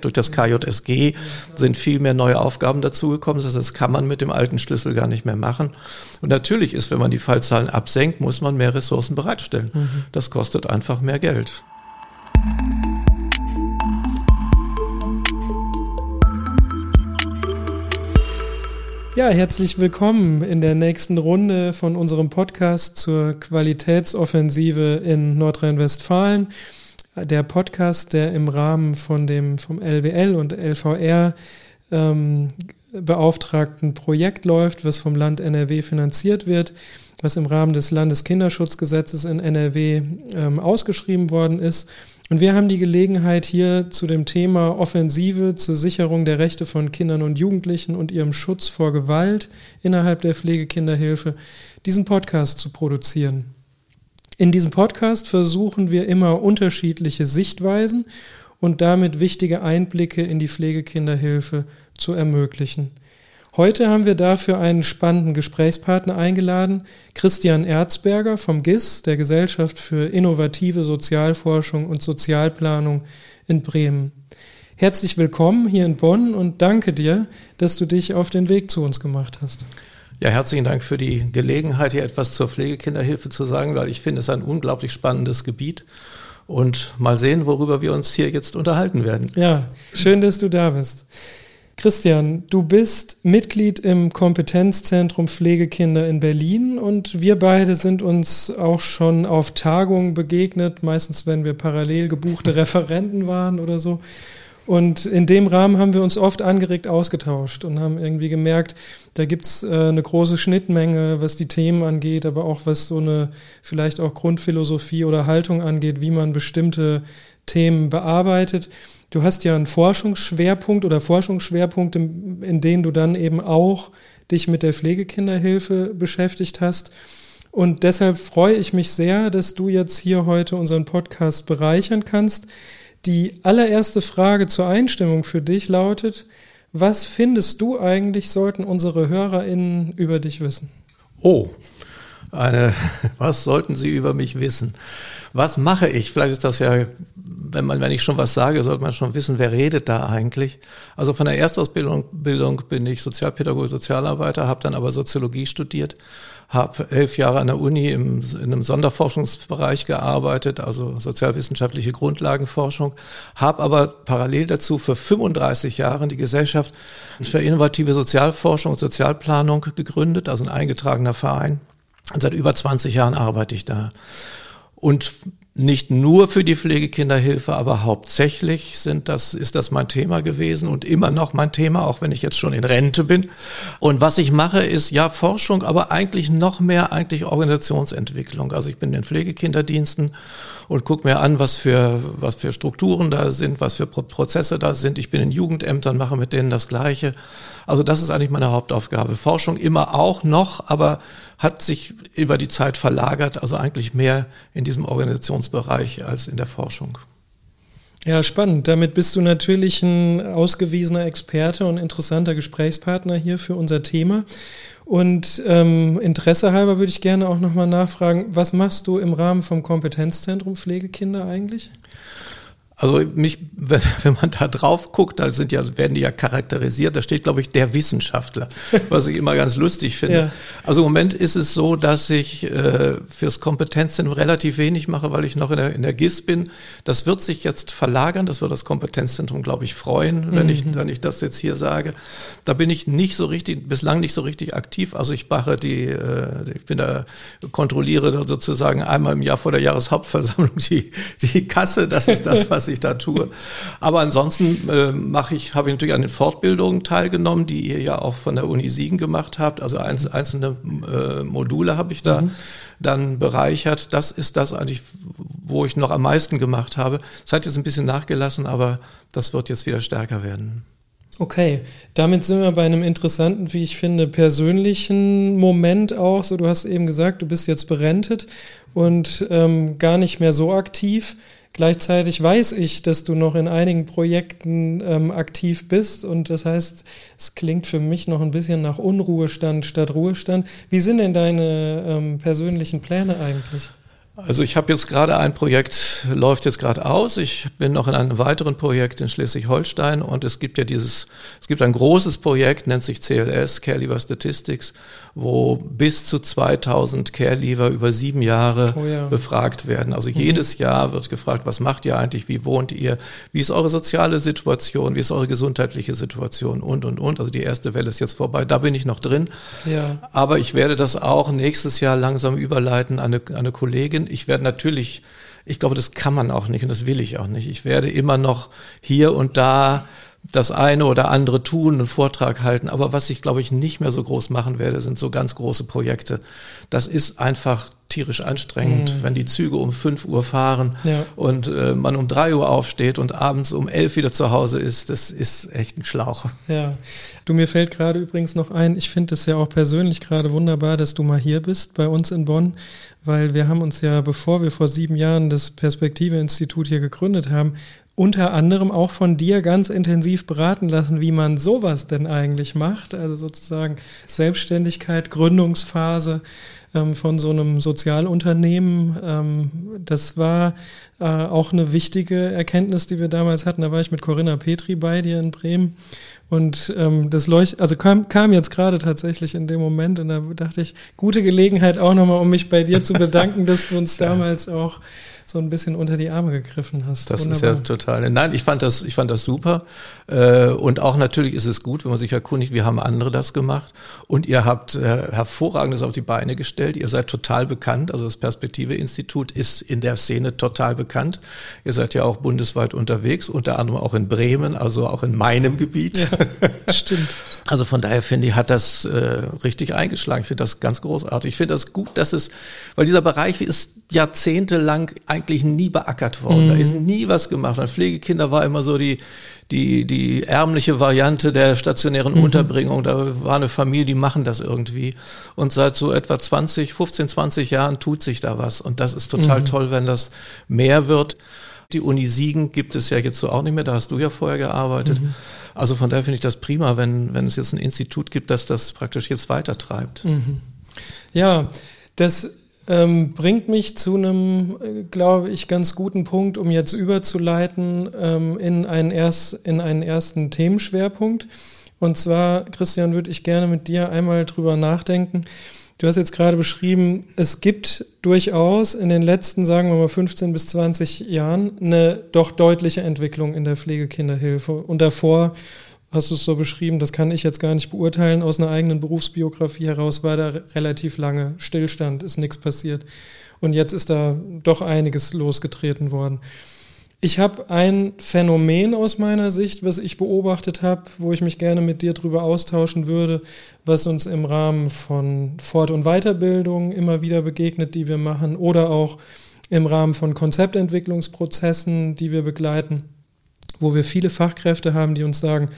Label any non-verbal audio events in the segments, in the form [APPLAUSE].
Durch das KJSG sind viel mehr neue Aufgaben dazugekommen. Das kann man mit dem alten Schlüssel gar nicht mehr machen. Und natürlich ist, wenn man die Fallzahlen absenkt, muss man mehr Ressourcen bereitstellen. Mhm. Das kostet einfach mehr Geld. Ja, herzlich willkommen in der nächsten Runde von unserem Podcast zur Qualitätsoffensive in Nordrhein-Westfalen. Der Podcast, der im Rahmen von dem vom LWL und LVR ähm, beauftragten Projekt läuft, was vom Land NRW finanziert wird, was im Rahmen des Landeskinderschutzgesetzes in NRW ähm, ausgeschrieben worden ist und wir haben die Gelegenheit, hier zu dem Thema Offensive zur Sicherung der Rechte von Kindern und Jugendlichen und ihrem Schutz vor Gewalt innerhalb der Pflegekinderhilfe diesen Podcast zu produzieren. In diesem Podcast versuchen wir immer unterschiedliche Sichtweisen und damit wichtige Einblicke in die Pflegekinderhilfe zu ermöglichen. Heute haben wir dafür einen spannenden Gesprächspartner eingeladen, Christian Erzberger vom GIS, der Gesellschaft für innovative Sozialforschung und Sozialplanung in Bremen. Herzlich willkommen hier in Bonn und danke dir, dass du dich auf den Weg zu uns gemacht hast. Ja, herzlichen Dank für die Gelegenheit, hier etwas zur Pflegekinderhilfe zu sagen, weil ich finde, es ist ein unglaublich spannendes Gebiet. Und mal sehen, worüber wir uns hier jetzt unterhalten werden. Ja, schön, dass du da bist. Christian, du bist Mitglied im Kompetenzzentrum Pflegekinder in Berlin und wir beide sind uns auch schon auf Tagungen begegnet, meistens wenn wir parallel gebuchte [LAUGHS] Referenten waren oder so. Und in dem Rahmen haben wir uns oft angeregt ausgetauscht und haben irgendwie gemerkt, da gibt's äh, eine große Schnittmenge, was die Themen angeht, aber auch was so eine vielleicht auch Grundphilosophie oder Haltung angeht, wie man bestimmte Themen bearbeitet. Du hast ja einen Forschungsschwerpunkt oder Forschungsschwerpunkte, in denen du dann eben auch dich mit der Pflegekinderhilfe beschäftigt hast. Und deshalb freue ich mich sehr, dass du jetzt hier heute unseren Podcast bereichern kannst. Die allererste Frage zur Einstimmung für dich lautet, was findest du eigentlich, sollten unsere HörerInnen über dich wissen? Oh, eine, [LAUGHS] was sollten sie über mich wissen? Was mache ich? Vielleicht ist das ja wenn man, wenn ich schon was sage, sollte man schon wissen, wer redet da eigentlich. Also von der Erstausbildung Bildung bin ich Sozialpädagoge, Sozialarbeiter, habe dann aber Soziologie studiert, habe elf Jahre an der Uni im, in einem Sonderforschungsbereich gearbeitet, also sozialwissenschaftliche Grundlagenforschung, habe aber parallel dazu für 35 Jahre die Gesellschaft für innovative Sozialforschung und Sozialplanung gegründet, also ein eingetragener Verein. Und seit über 20 Jahren arbeite ich da. Und nicht nur für die Pflegekinderhilfe, aber hauptsächlich sind das, ist das mein Thema gewesen und immer noch mein Thema, auch wenn ich jetzt schon in Rente bin. Und was ich mache, ist ja Forschung, aber eigentlich noch mehr eigentlich Organisationsentwicklung. Also ich bin in Pflegekinderdiensten und gucke mir an, was für, was für Strukturen da sind, was für Prozesse da sind. Ich bin in Jugendämtern, mache mit denen das Gleiche. Also das ist eigentlich meine Hauptaufgabe. Forschung immer auch noch, aber hat sich über die Zeit verlagert, also eigentlich mehr in diesem Organisationsbereich als in der Forschung. Ja, spannend. Damit bist du natürlich ein ausgewiesener Experte und interessanter Gesprächspartner hier für unser Thema. Und ähm, Interesse halber würde ich gerne auch nochmal nachfragen, was machst du im Rahmen vom Kompetenzzentrum Pflegekinder eigentlich? Also mich, [LAUGHS] wenn man da drauf guckt, da sind ja, werden die ja charakterisiert, da steht, glaube ich, der Wissenschaftler, [LAUGHS] was ich immer ganz lustig finde. Ja. Also im Moment ist es so, dass ich äh, fürs Kompetenzzentrum relativ wenig mache, weil ich noch in der, in der GIS bin. Das wird sich jetzt verlagern, das wird das Kompetenzzentrum, glaube ich, freuen, wenn, mhm. ich, wenn ich das jetzt hier sage. Da bin ich nicht so richtig, bislang nicht so richtig aktiv. Also ich mache die, äh, ich bin da, kontrolliere sozusagen einmal im Jahr vor der Jahreshauptversammlung die, die Kasse, das ist das, [LAUGHS] was ich da tue. Aber ansonsten äh, mache ich, habe ich natürlich an den Fortbildungen teilgenommen, die ihr ja auch von der Uni Siegen gemacht habt. Also einzelne äh, Module habe ich da mhm. dann bereichert. Das ist das eigentlich, wo ich noch am meisten gemacht habe. Es hat jetzt ein bisschen nachgelassen, aber das wird jetzt wieder stärker werden. Okay, damit sind wir bei einem interessanten, wie ich finde, persönlichen Moment auch. So, du hast eben gesagt, du bist jetzt berentet und ähm, gar nicht mehr so aktiv. Gleichzeitig weiß ich, dass du noch in einigen Projekten ähm, aktiv bist und das heißt, es klingt für mich noch ein bisschen nach Unruhestand statt Ruhestand. Wie sind denn deine ähm, persönlichen Pläne eigentlich? Also ich habe jetzt gerade ein Projekt, läuft jetzt gerade aus. Ich bin noch in einem weiteren Projekt in Schleswig-Holstein und es gibt ja dieses, es gibt ein großes Projekt, nennt sich CLS, Care Lever Statistics, wo bis zu 2000 Care Lever über sieben Jahre oh ja. befragt werden. Also mhm. jedes Jahr wird gefragt, was macht ihr eigentlich, wie wohnt ihr, wie ist eure soziale Situation, wie ist eure gesundheitliche Situation und, und, und. Also die erste Welle ist jetzt vorbei, da bin ich noch drin. Ja. Aber ich werde das auch nächstes Jahr langsam überleiten an eine, an eine Kollegin ich werde natürlich, ich glaube, das kann man auch nicht und das will ich auch nicht. Ich werde immer noch hier und da das eine oder andere tun, einen Vortrag halten. Aber was ich, glaube ich, nicht mehr so groß machen werde, sind so ganz große Projekte. Das ist einfach tierisch anstrengend, mhm. wenn die Züge um 5 Uhr fahren ja. und äh, man um 3 Uhr aufsteht und abends um 11 wieder zu Hause ist. Das ist echt ein Schlauch. Ja, du, mir fällt gerade übrigens noch ein, ich finde es ja auch persönlich gerade wunderbar, dass du mal hier bist bei uns in Bonn, weil wir haben uns ja, bevor wir vor sieben Jahren das Perspektive-Institut hier gegründet haben, unter anderem auch von dir ganz intensiv beraten lassen, wie man sowas denn eigentlich macht. Also sozusagen Selbstständigkeit, Gründungsphase, ähm, von so einem Sozialunternehmen. Ähm, das war äh, auch eine wichtige Erkenntnis, die wir damals hatten. Da war ich mit Corinna Petri bei dir in Bremen. Und ähm, das leuchtet, also kam, kam jetzt gerade tatsächlich in dem Moment und da dachte ich, gute Gelegenheit auch nochmal, um mich bei dir zu bedanken, [LAUGHS] dass du uns damals auch so ein bisschen unter die Arme gegriffen hast. Das Wunderbar. ist ja total. Nein, ich fand das, ich fand das super. Äh, und auch natürlich ist es gut, wenn man sich erkundigt, wie haben andere das gemacht. Und ihr habt äh, hervorragendes auf die Beine gestellt. Ihr seid total bekannt. Also das Perspektive-Institut ist in der Szene total bekannt. Ihr seid ja auch bundesweit unterwegs, unter anderem auch in Bremen, also auch in meinem Gebiet. Ja, [LAUGHS] stimmt. Also von daher finde ich, hat das äh, richtig eingeschlagen. Ich finde das ganz großartig. Ich finde das gut, dass es, weil dieser Bereich ist jahrzehntelang eigentlich nie beackert worden. Mhm. Da ist nie was gemacht. Und Pflegekinder war immer so die, die, die ärmliche Variante der stationären mhm. Unterbringung. Da war eine Familie, die machen das irgendwie. Und seit so etwa 20, 15, 20 Jahren tut sich da was. Und das ist total mhm. toll, wenn das mehr wird. Die Uni Siegen gibt es ja jetzt so auch nicht mehr, da hast du ja vorher gearbeitet. Also von daher finde ich das prima, wenn, wenn es jetzt ein Institut gibt, das das praktisch jetzt weitertreibt. Mhm. Ja, das ähm, bringt mich zu einem, äh, glaube ich, ganz guten Punkt, um jetzt überzuleiten ähm, in, einen erst, in einen ersten Themenschwerpunkt. Und zwar, Christian, würde ich gerne mit dir einmal drüber nachdenken. Du hast jetzt gerade beschrieben, es gibt durchaus in den letzten, sagen wir mal, 15 bis 20 Jahren eine doch deutliche Entwicklung in der Pflegekinderhilfe. Und davor hast du es so beschrieben, das kann ich jetzt gar nicht beurteilen. Aus einer eigenen Berufsbiografie heraus war da relativ lange Stillstand, ist nichts passiert. Und jetzt ist da doch einiges losgetreten worden. Ich habe ein Phänomen aus meiner Sicht, was ich beobachtet habe, wo ich mich gerne mit dir drüber austauschen würde, was uns im Rahmen von Fort- und Weiterbildung immer wieder begegnet, die wir machen, oder auch im Rahmen von Konzeptentwicklungsprozessen, die wir begleiten, wo wir viele Fachkräfte haben, die uns sagen,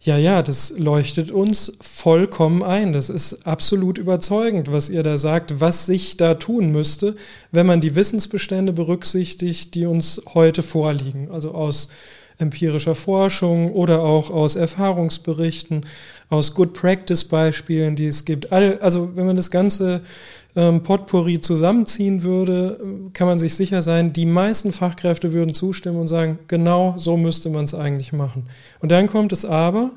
ja, ja, das leuchtet uns vollkommen ein. Das ist absolut überzeugend, was ihr da sagt, was sich da tun müsste, wenn man die Wissensbestände berücksichtigt, die uns heute vorliegen. Also aus empirischer Forschung oder auch aus Erfahrungsberichten, aus Good Practice Beispielen, die es gibt. also wenn man das Ganze ähm, Potpourri zusammenziehen würde, kann man sich sicher sein, die meisten Fachkräfte würden zustimmen und sagen, genau so müsste man es eigentlich machen. Und dann kommt es aber,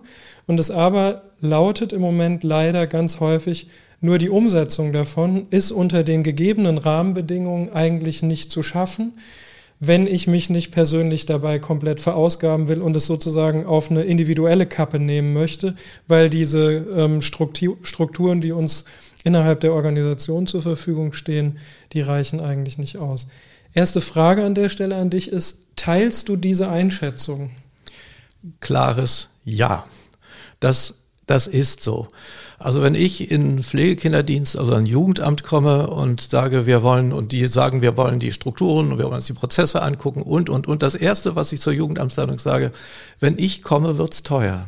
und das aber lautet im Moment leider ganz häufig, nur die Umsetzung davon ist unter den gegebenen Rahmenbedingungen eigentlich nicht zu schaffen, wenn ich mich nicht persönlich dabei komplett verausgaben will und es sozusagen auf eine individuelle Kappe nehmen möchte, weil diese ähm, Strukturen, die uns innerhalb der Organisation zur Verfügung stehen, die reichen eigentlich nicht aus. Erste Frage an der Stelle an dich ist, teilst du diese Einschätzung? Klares Ja. Das, das ist so. Also wenn ich in Pflegekinderdienst, also ein Jugendamt komme und sage, wir wollen, und die sagen, wir wollen die Strukturen und wir wollen uns die Prozesse angucken und, und, und. Das Erste, was ich zur Jugendamtsleitung sage, wenn ich komme, wird's teuer.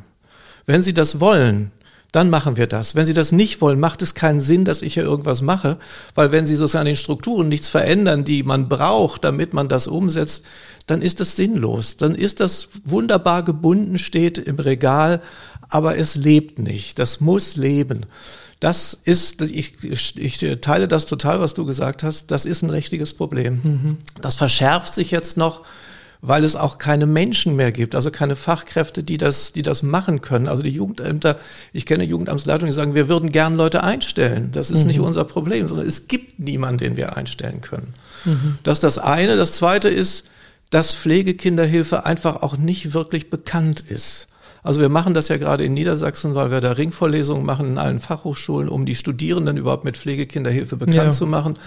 Wenn Sie das wollen, dann machen wir das. Wenn Sie das nicht wollen, macht es keinen Sinn, dass ich hier irgendwas mache, weil wenn Sie sozusagen an den Strukturen nichts verändern, die man braucht, damit man das umsetzt, dann ist das sinnlos. Dann ist das wunderbar gebunden, steht im Regal, aber es lebt nicht. Das muss leben. Das ist, ich, ich teile das total, was du gesagt hast. Das ist ein richtiges Problem. Mhm. Das verschärft sich jetzt noch, weil es auch keine Menschen mehr gibt, also keine Fachkräfte, die das, die das machen können. Also die Jugendämter, ich kenne Jugendamtsleitungen, die sagen, wir würden gern Leute einstellen. Das ist mhm. nicht unser Problem, sondern es gibt niemanden, den wir einstellen können. Mhm. Das ist das eine. Das zweite ist, dass Pflegekinderhilfe einfach auch nicht wirklich bekannt ist. Also wir machen das ja gerade in Niedersachsen, weil wir da Ringvorlesungen machen in allen Fachhochschulen, um die Studierenden überhaupt mit Pflegekinderhilfe bekannt ja. zu machen.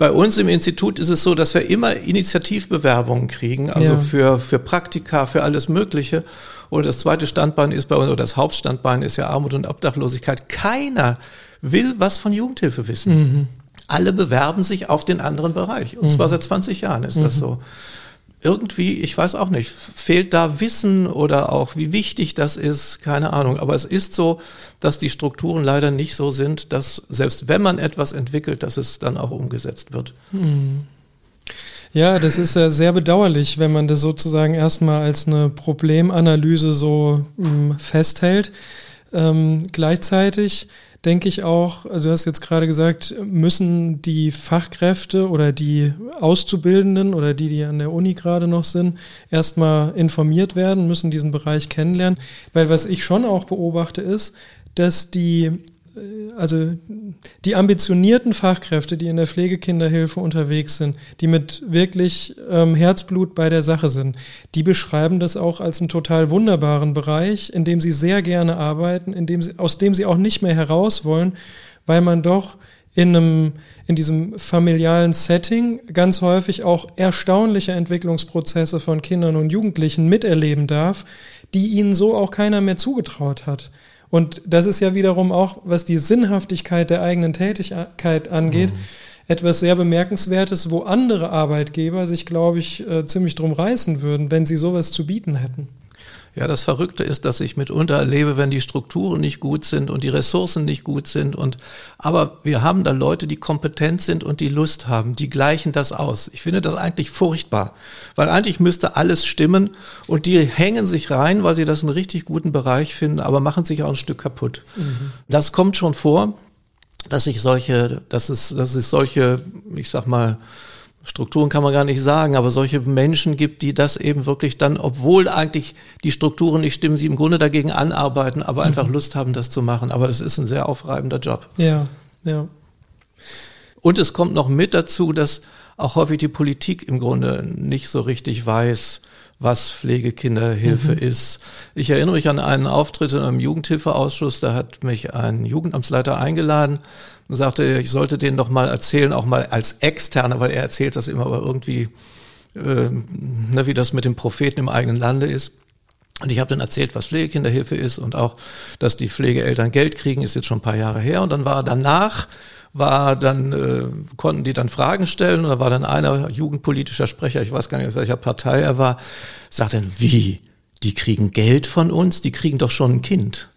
Bei uns im Institut ist es so, dass wir immer Initiativbewerbungen kriegen, also ja. für, für Praktika, für alles Mögliche. Und das zweite Standbein ist bei uns, oder das Hauptstandbein ist ja Armut und Obdachlosigkeit. Keiner will was von Jugendhilfe wissen. Mhm. Alle bewerben sich auf den anderen Bereich. Und mhm. zwar seit 20 Jahren ist mhm. das so irgendwie, ich weiß auch nicht, fehlt da Wissen oder auch wie wichtig das ist, keine Ahnung. Aber es ist so, dass die Strukturen leider nicht so sind, dass selbst wenn man etwas entwickelt, dass es dann auch umgesetzt wird. Hm. Ja, das ist ja sehr bedauerlich, wenn man das sozusagen erstmal als eine Problemanalyse so hm, festhält. Ähm, gleichzeitig denke ich auch, also du hast jetzt gerade gesagt, müssen die Fachkräfte oder die Auszubildenden oder die, die an der Uni gerade noch sind, erstmal informiert werden, müssen diesen Bereich kennenlernen. Weil was ich schon auch beobachte ist, dass die also die ambitionierten Fachkräfte, die in der Pflegekinderhilfe unterwegs sind, die mit wirklich ähm, Herzblut bei der Sache sind, die beschreiben das auch als einen total wunderbaren Bereich, in dem sie sehr gerne arbeiten, in dem sie, aus dem sie auch nicht mehr heraus wollen, weil man doch in einem, in diesem familialen Setting ganz häufig auch erstaunliche Entwicklungsprozesse von Kindern und Jugendlichen miterleben darf, die ihnen so auch keiner mehr zugetraut hat. Und das ist ja wiederum auch, was die Sinnhaftigkeit der eigenen Tätigkeit angeht, mhm. etwas sehr Bemerkenswertes, wo andere Arbeitgeber sich, glaube ich, äh, ziemlich drum reißen würden, wenn sie sowas zu bieten hätten. Ja, das Verrückte ist, dass ich mitunter erlebe, wenn die Strukturen nicht gut sind und die Ressourcen nicht gut sind und, aber wir haben da Leute, die kompetent sind und die Lust haben, die gleichen das aus. Ich finde das eigentlich furchtbar, weil eigentlich müsste alles stimmen und die hängen sich rein, weil sie das einen richtig guten Bereich finden, aber machen sich auch ein Stück kaputt. Mhm. Das kommt schon vor, dass ich solche, dass es, dass es solche, ich sag mal, Strukturen kann man gar nicht sagen, aber solche Menschen gibt, die das eben wirklich dann, obwohl eigentlich die Strukturen nicht stimmen, sie im Grunde dagegen anarbeiten, aber einfach mhm. Lust haben, das zu machen. Aber das ist ein sehr aufreibender Job. Ja, ja. Und es kommt noch mit dazu, dass auch häufig die Politik im Grunde nicht so richtig weiß, was Pflegekinderhilfe mhm. ist. Ich erinnere mich an einen Auftritt in einem Jugendhilfeausschuss, da hat mich ein Jugendamtsleiter eingeladen und sagte, ich sollte denen doch mal erzählen, auch mal als Externer, weil er erzählt das immer, aber irgendwie, äh, ne, wie das mit dem Propheten im eigenen Lande ist. Und ich habe dann erzählt, was Pflegekinderhilfe ist und auch, dass die Pflegeeltern Geld kriegen, ist jetzt schon ein paar Jahre her. Und dann war danach war dann, äh, konnten die dann Fragen stellen und da war dann einer jugendpolitischer Sprecher, ich weiß gar nicht, aus welcher Partei er war, sagt dann, wie? Die kriegen Geld von uns, die kriegen doch schon ein Kind.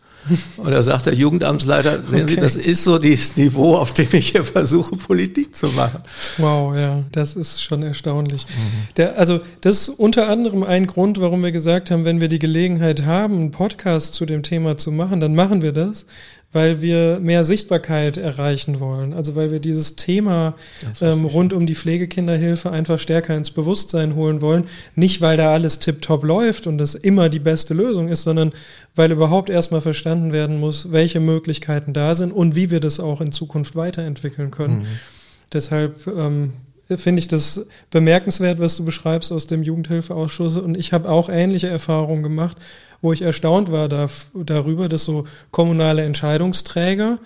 Und da sagt der Jugendamtsleiter, sehen okay. Sie, das ist so dieses Niveau, auf dem ich hier versuche, Politik zu machen. Wow, ja, das ist schon erstaunlich. Mhm. Der, also das ist unter anderem ein Grund, warum wir gesagt haben, wenn wir die Gelegenheit haben, einen Podcast zu dem Thema zu machen, dann machen wir das, weil wir mehr Sichtbarkeit erreichen wollen. Also weil wir dieses Thema ähm, rund um die Pflegekinderhilfe einfach stärker ins Bewusstsein holen wollen. Nicht, weil da alles tiptop läuft und das immer die beste Lösung ist, sondern weil überhaupt erstmal verstanden werden muss, welche Möglichkeiten da sind und wie wir das auch in Zukunft weiterentwickeln können. Mhm. Deshalb ähm, finde ich das bemerkenswert, was du beschreibst aus dem Jugendhilfeausschuss. Und ich habe auch ähnliche Erfahrungen gemacht wo ich erstaunt war da, darüber, dass so kommunale Entscheidungsträger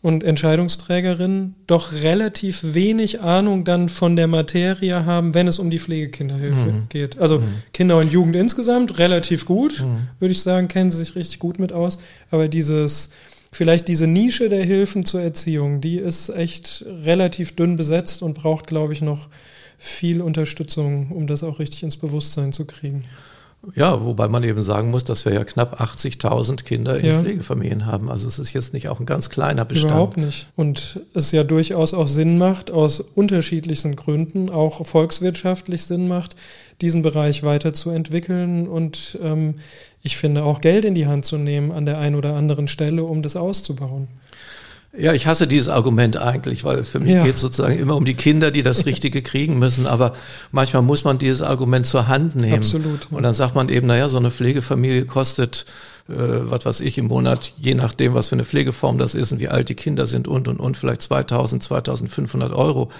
und Entscheidungsträgerinnen doch relativ wenig Ahnung dann von der Materie haben, wenn es um die Pflegekinderhilfe mhm. geht. Also mhm. Kinder und Jugend insgesamt relativ gut, mhm. würde ich sagen, kennen sie sich richtig gut mit aus. Aber dieses, vielleicht diese Nische der Hilfen zur Erziehung, die ist echt relativ dünn besetzt und braucht, glaube ich, noch viel Unterstützung, um das auch richtig ins Bewusstsein zu kriegen. Ja, wobei man eben sagen muss, dass wir ja knapp 80.000 Kinder in ja. Pflegefamilien haben. Also es ist jetzt nicht auch ein ganz kleiner Bestand. Überhaupt nicht. Und es ja durchaus auch Sinn macht, aus unterschiedlichsten Gründen, auch volkswirtschaftlich Sinn macht, diesen Bereich weiterzuentwickeln und ähm, ich finde auch Geld in die Hand zu nehmen an der einen oder anderen Stelle, um das auszubauen. Ja, ich hasse dieses Argument eigentlich, weil für mich ja. geht es sozusagen immer um die Kinder, die das Richtige kriegen müssen. Aber manchmal muss man dieses Argument zur Hand nehmen. Absolut. Und dann sagt man eben, naja, so eine Pflegefamilie kostet, äh, was weiß ich, im Monat, je nachdem, was für eine Pflegeform das ist und wie alt die Kinder sind und, und, und, vielleicht 2000, 2500 Euro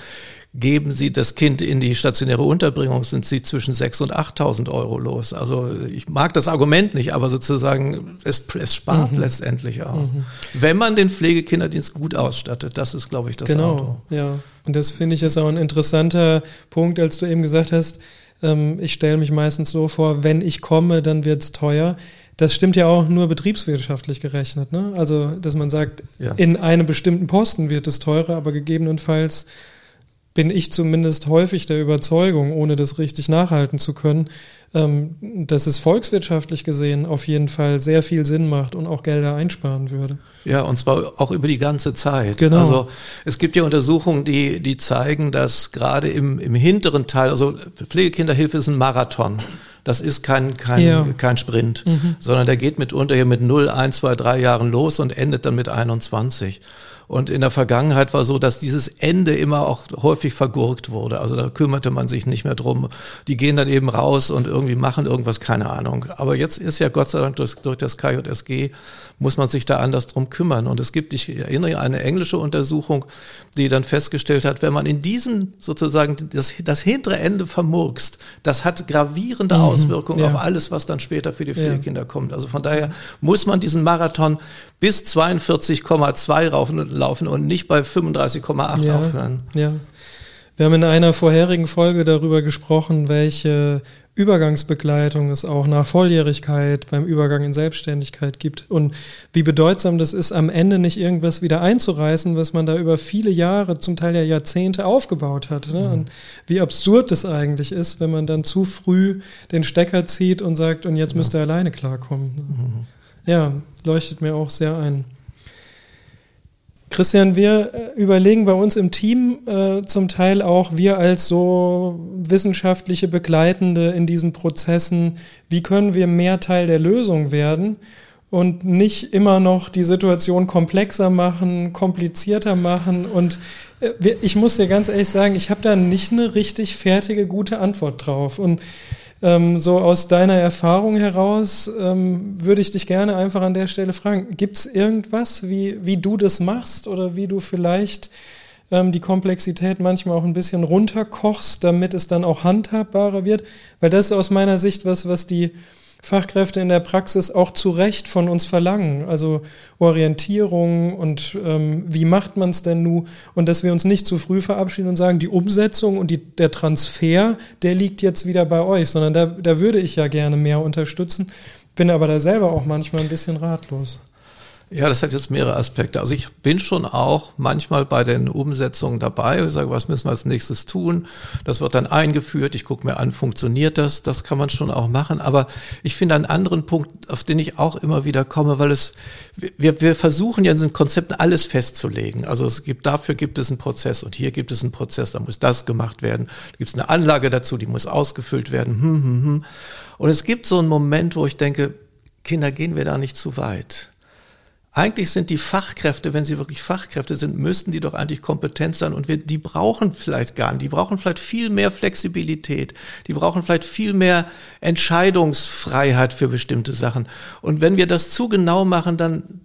geben Sie das Kind in die stationäre Unterbringung, sind Sie zwischen 6.000 und 8.000 Euro los. Also ich mag das Argument nicht, aber sozusagen es, es spart mhm. letztendlich auch. Mhm. Wenn man den Pflegekinderdienst gut ausstattet, das ist, glaube ich, das genau, Auto. Ja, und das finde ich ist auch ein interessanter Punkt, als du eben gesagt hast, ähm, ich stelle mich meistens so vor, wenn ich komme, dann wird es teuer. Das stimmt ja auch nur betriebswirtschaftlich gerechnet. Ne? Also, dass man sagt, ja. in einem bestimmten Posten wird es teurer, aber gegebenenfalls bin ich zumindest häufig der Überzeugung, ohne das richtig nachhalten zu können, ähm, dass es volkswirtschaftlich gesehen auf jeden Fall sehr viel Sinn macht und auch Gelder einsparen würde. Ja, und zwar auch über die ganze Zeit. Genau. Also es gibt ja Untersuchungen, die, die zeigen, dass gerade im, im hinteren Teil, also Pflegekinderhilfe ist ein Marathon. Das ist kein, kein, ja. kein Sprint, mhm. sondern der geht mitunter hier mit 0, 1, 2, 3 Jahren los und endet dann mit 21. Und in der Vergangenheit war so, dass dieses Ende immer auch häufig vergurkt wurde. Also da kümmerte man sich nicht mehr drum. Die gehen dann eben raus und irgendwie machen irgendwas, keine Ahnung. Aber jetzt ist ja Gott sei Dank durch, durch das KJSG muss man sich da anders drum kümmern. Und es gibt, ich erinnere, eine englische Untersuchung, die dann festgestellt hat, wenn man in diesen sozusagen das, das hintere Ende vermurkst, das hat gravierende mhm, Auswirkungen ja. auf alles, was dann später für die Pflegekinder ja. kommt. Also von daher muss man diesen Marathon bis 42,2 laufen und nicht bei 35,8 ja, aufhören. Ja. Wir haben in einer vorherigen Folge darüber gesprochen, welche Übergangsbegleitung es auch nach Volljährigkeit beim Übergang in Selbstständigkeit gibt und wie bedeutsam das ist, am Ende nicht irgendwas wieder einzureißen, was man da über viele Jahre, zum Teil ja Jahrzehnte aufgebaut hat. Ne? Mhm. Und wie absurd das eigentlich ist, wenn man dann zu früh den Stecker zieht und sagt, und jetzt ja. müsst ihr alleine klarkommen. Mhm. Ja, leuchtet mir auch sehr ein. Christian, wir äh, überlegen bei uns im Team äh, zum Teil auch, wir als so wissenschaftliche Begleitende in diesen Prozessen, wie können wir mehr Teil der Lösung werden und nicht immer noch die Situation komplexer machen, komplizierter machen. Und äh, ich muss dir ganz ehrlich sagen, ich habe da nicht eine richtig fertige, gute Antwort drauf. Und ähm, so aus deiner Erfahrung heraus ähm, würde ich dich gerne einfach an der Stelle fragen, gibt es irgendwas, wie, wie du das machst oder wie du vielleicht ähm, die Komplexität manchmal auch ein bisschen runterkochst, damit es dann auch handhabbarer wird? Weil das ist aus meiner Sicht was, was die Fachkräfte in der Praxis auch zu Recht von uns verlangen. Also Orientierung und ähm, wie macht man es denn nun? Und dass wir uns nicht zu früh verabschieden und sagen, die Umsetzung und die, der Transfer, der liegt jetzt wieder bei euch, sondern da, da würde ich ja gerne mehr unterstützen, bin aber da selber auch manchmal ein bisschen ratlos. Ja, das hat jetzt mehrere Aspekte. Also ich bin schon auch manchmal bei den Umsetzungen dabei und sage, was müssen wir als nächstes tun? Das wird dann eingeführt. Ich gucke mir an, funktioniert das? Das kann man schon auch machen. Aber ich finde einen anderen Punkt, auf den ich auch immer wieder komme, weil es, wir, wir versuchen ja in diesen Konzepten alles festzulegen. Also es gibt, dafür gibt es einen Prozess und hier gibt es einen Prozess, da muss das gemacht werden. Da gibt es eine Anlage dazu, die muss ausgefüllt werden. Hm, hm, hm. Und es gibt so einen Moment, wo ich denke, Kinder, gehen wir da nicht zu weit? Eigentlich sind die Fachkräfte, wenn sie wirklich Fachkräfte sind, müssten die doch eigentlich kompetent sein und wir, die brauchen vielleicht gar nicht. Die brauchen vielleicht viel mehr Flexibilität. Die brauchen vielleicht viel mehr Entscheidungsfreiheit für bestimmte Sachen. Und wenn wir das zu genau machen, dann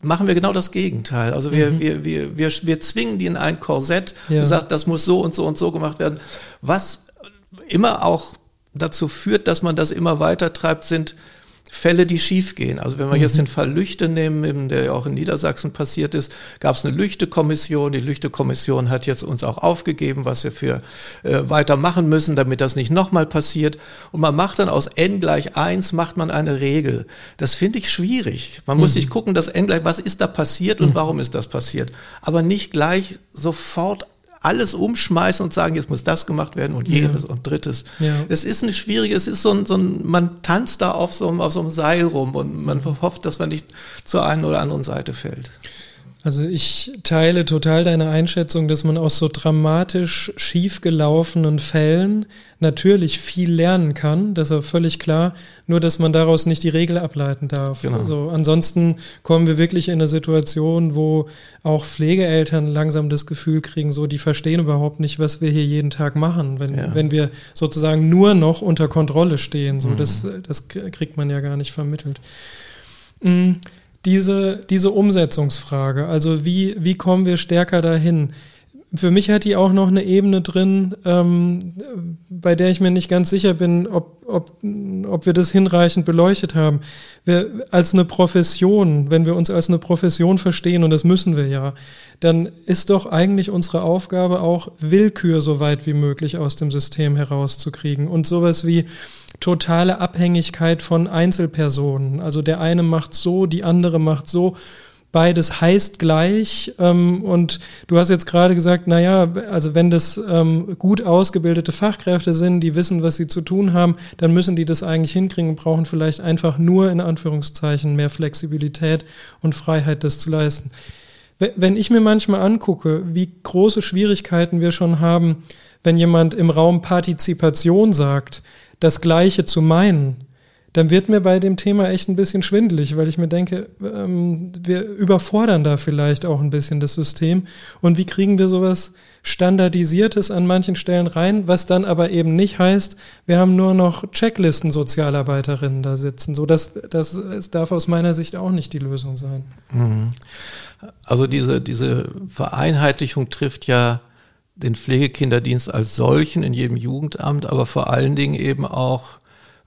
machen wir genau das Gegenteil. Also wir, mhm. wir, wir, wir, wir zwingen die in ein Korsett ja. und sagen, das muss so und so und so gemacht werden. Was immer auch dazu führt, dass man das immer weiter treibt, sind Fälle, die schiefgehen. Also wenn wir mhm. jetzt den Fall Lüchte nehmen, der ja auch in Niedersachsen passiert ist, gab es eine Lüchte-Kommission. Die Lüchte-Kommission hat jetzt uns auch aufgegeben, was wir für äh, weitermachen müssen, damit das nicht nochmal passiert. Und man macht dann aus n gleich eins macht man eine Regel. Das finde ich schwierig. Man mhm. muss sich gucken, dass n gleich, was ist da passiert und mhm. warum ist das passiert. Aber nicht gleich sofort alles umschmeißen und sagen, jetzt muss das gemacht werden und jenes ja. und drittes. Ja. Es ist eine schwierige, es ist so ein, so ein, man tanzt da auf so, einem, auf so einem Seil rum und man hofft, dass man nicht zur einen oder anderen Seite fällt. Also ich teile total deine Einschätzung, dass man aus so dramatisch schiefgelaufenen Fällen natürlich viel lernen kann. Das ist völlig klar. Nur, dass man daraus nicht die Regel ableiten darf. Genau. Also ansonsten kommen wir wirklich in eine Situation, wo auch Pflegeeltern langsam das Gefühl kriegen, so, die verstehen überhaupt nicht, was wir hier jeden Tag machen, wenn, ja. wenn wir sozusagen nur noch unter Kontrolle stehen. So, mhm. das, das kriegt man ja gar nicht vermittelt. Mhm diese, diese Umsetzungsfrage. Also wie, wie kommen wir stärker dahin? Für mich hat die auch noch eine Ebene drin, ähm, bei der ich mir nicht ganz sicher bin, ob, ob, ob wir das hinreichend beleuchtet haben. Wir, als eine Profession, wenn wir uns als eine Profession verstehen, und das müssen wir ja, dann ist doch eigentlich unsere Aufgabe auch Willkür so weit wie möglich aus dem System herauszukriegen und sowas wie totale Abhängigkeit von Einzelpersonen. Also der eine macht so, die andere macht so beides heißt gleich. Ähm, und du hast jetzt gerade gesagt, na ja, also wenn das ähm, gut ausgebildete Fachkräfte sind, die wissen, was sie zu tun haben, dann müssen die das eigentlich hinkriegen und brauchen vielleicht einfach nur in Anführungszeichen mehr Flexibilität und Freiheit, das zu leisten. Wenn ich mir manchmal angucke, wie große Schwierigkeiten wir schon haben, wenn jemand im Raum Partizipation sagt, das Gleiche zu meinen, dann wird mir bei dem Thema echt ein bisschen schwindelig, weil ich mir denke, ähm, wir überfordern da vielleicht auch ein bisschen das System. Und wie kriegen wir sowas Standardisiertes an manchen Stellen rein, was dann aber eben nicht heißt, wir haben nur noch Checklisten-Sozialarbeiterinnen da sitzen. So, das, das, das darf aus meiner Sicht auch nicht die Lösung sein. Mhm. Also diese, diese Vereinheitlichung trifft ja den Pflegekinderdienst als solchen in jedem Jugendamt, aber vor allen Dingen eben auch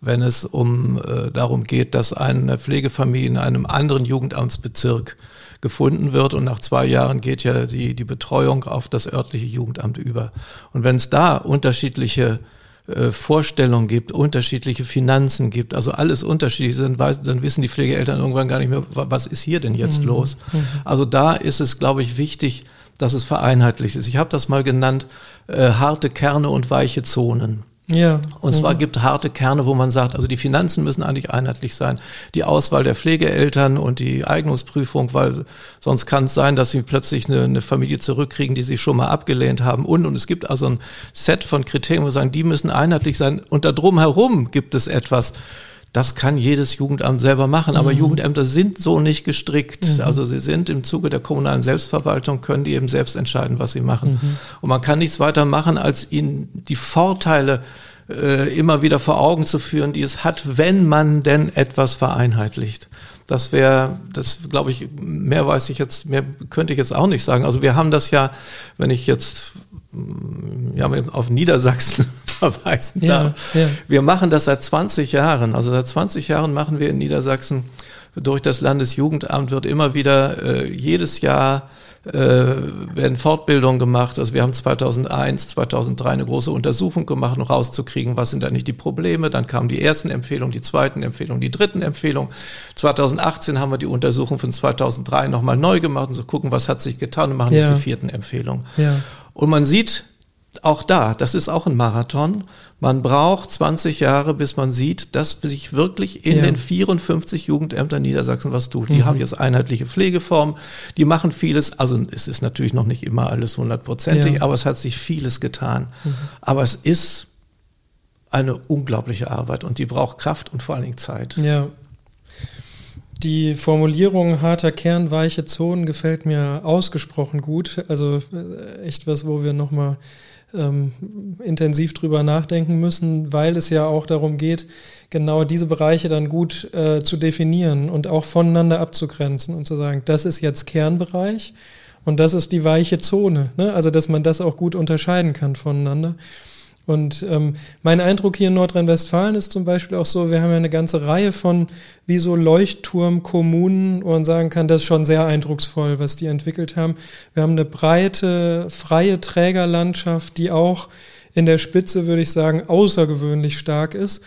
wenn es um äh, darum geht, dass eine Pflegefamilie in einem anderen Jugendamtsbezirk gefunden wird und nach zwei Jahren geht ja die, die Betreuung auf das örtliche Jugendamt über. Und wenn es da unterschiedliche äh, Vorstellungen gibt, unterschiedliche Finanzen gibt, also alles unterschiedlich sind, dann wissen die Pflegeeltern irgendwann gar nicht mehr, was ist hier denn jetzt mhm. los? Mhm. Also da ist es, glaube ich, wichtig, dass es vereinheitlicht ist. Ich habe das mal genannt, äh, harte Kerne und weiche Zonen. Ja. Und zwar mhm. gibt harte Kerne, wo man sagt, also die Finanzen müssen eigentlich einheitlich sein. Die Auswahl der Pflegeeltern und die Eignungsprüfung, weil sonst kann es sein, dass sie plötzlich eine, eine, Familie zurückkriegen, die sie schon mal abgelehnt haben. Und, und es gibt also ein Set von Kriterien, wo wir sagen, die müssen einheitlich sein. Und da drumherum gibt es etwas, das kann jedes Jugendamt selber machen, aber mhm. Jugendämter sind so nicht gestrickt. Mhm. Also sie sind im Zuge der kommunalen Selbstverwaltung, können die eben selbst entscheiden, was sie machen. Mhm. Und man kann nichts weiter machen, als ihnen die Vorteile äh, immer wieder vor Augen zu führen, die es hat, wenn man denn etwas vereinheitlicht. Das wäre, das glaube ich, mehr weiß ich jetzt, mehr könnte ich jetzt auch nicht sagen. Also wir haben das ja, wenn ich jetzt ja, auf Niedersachsen verweisen darf. Ja. Wir machen das seit 20 Jahren. Also seit 20 Jahren machen wir in Niedersachsen durch das Landesjugendamt wird immer wieder äh, jedes Jahr äh, werden Fortbildungen gemacht. Also wir haben 2001, 2003 eine große Untersuchung gemacht, um rauszukriegen, was sind da nicht die Probleme. Dann kamen die ersten Empfehlungen, die zweiten Empfehlungen, die dritten Empfehlungen. 2018 haben wir die Untersuchung von 2003 nochmal neu gemacht und so gucken, was hat sich getan und machen ja. diese vierten Empfehlungen. Ja. Und man sieht auch da, das ist auch ein Marathon. Man braucht 20 Jahre, bis man sieht, dass sich wirklich in ja. den 54 Jugendämtern Niedersachsen was tut. Die mhm. haben jetzt einheitliche Pflegeformen, die machen vieles. Also es ist natürlich noch nicht immer alles hundertprozentig, ja. aber es hat sich vieles getan. Mhm. Aber es ist eine unglaubliche Arbeit und die braucht Kraft und vor allen Dingen Zeit. Ja, die Formulierung harter Kern, weiche Zonen gefällt mir ausgesprochen gut. Also äh, echt was, wo wir nochmal ähm, intensiv drüber nachdenken müssen, weil es ja auch darum geht, genau diese Bereiche dann gut äh, zu definieren und auch voneinander abzugrenzen und zu sagen, das ist jetzt Kernbereich und das ist die weiche Zone. Ne? Also dass man das auch gut unterscheiden kann voneinander. Und ähm, mein Eindruck hier in Nordrhein-Westfalen ist zum Beispiel auch so, wir haben ja eine ganze Reihe von wie so Leuchtturmkommunen, wo man sagen kann, das ist schon sehr eindrucksvoll, was die entwickelt haben. Wir haben eine breite, freie Trägerlandschaft, die auch in der Spitze, würde ich sagen, außergewöhnlich stark ist.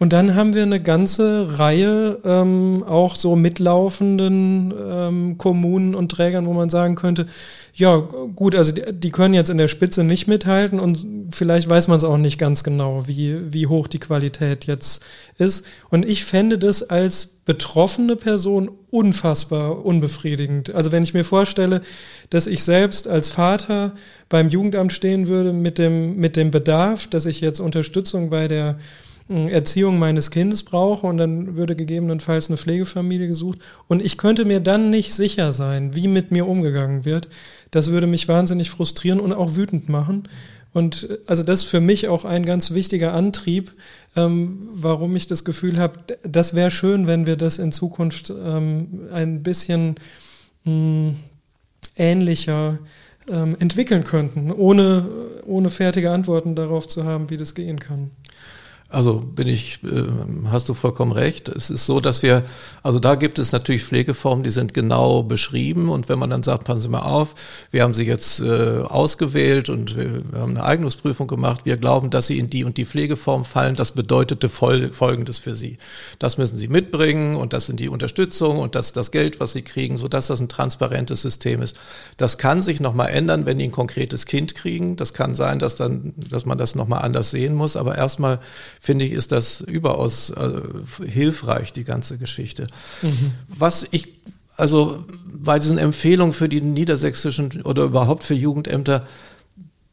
Und dann haben wir eine ganze Reihe ähm, auch so mitlaufenden ähm, Kommunen und Trägern, wo man sagen könnte, ja gut, also die, die, können jetzt in der Spitze nicht mithalten und vielleicht weiß man es auch nicht ganz genau, wie, wie hoch die Qualität jetzt ist. Und ich fände das als betroffene Person unfassbar unbefriedigend. Also wenn ich mir vorstelle, dass ich selbst als Vater beim Jugendamt stehen würde mit dem, mit dem Bedarf, dass ich jetzt Unterstützung bei der Erziehung meines Kindes brauche und dann würde gegebenenfalls eine Pflegefamilie gesucht und ich könnte mir dann nicht sicher sein, wie mit mir umgegangen wird. Das würde mich wahnsinnig frustrieren und auch wütend machen. Und äh, also das ist für mich auch ein ganz wichtiger Antrieb, ähm, warum ich das Gefühl habe, das wäre schön, wenn wir das in Zukunft ähm, ein bisschen mh, hm, ähnlicher ähm, entwickeln könnten, ohne, ohne fertige Antworten darauf zu haben, wie das gehen kann. Also bin ich, äh, hast du vollkommen recht. Es ist so, dass wir, also da gibt es natürlich Pflegeformen, die sind genau beschrieben und wenn man dann sagt, passen Sie mal auf, wir haben Sie jetzt äh, ausgewählt und wir, haben eine Eignungsprüfung gemacht, wir glauben, dass Sie in die und die Pflegeform fallen, das bedeutete Fol Folgendes für Sie. Das müssen Sie mitbringen und das sind die Unterstützung und das das Geld, was Sie kriegen, sodass das ein transparentes System ist. Das kann sich nochmal ändern, wenn die ein konkretes Kind kriegen. Das kann sein, dass dann, dass man das nochmal anders sehen muss, aber erstmal finde ich, ist das überaus äh, hilfreich, die ganze Geschichte. Mhm. Was ich, also bei diesen Empfehlungen für die niedersächsischen oder überhaupt für Jugendämter,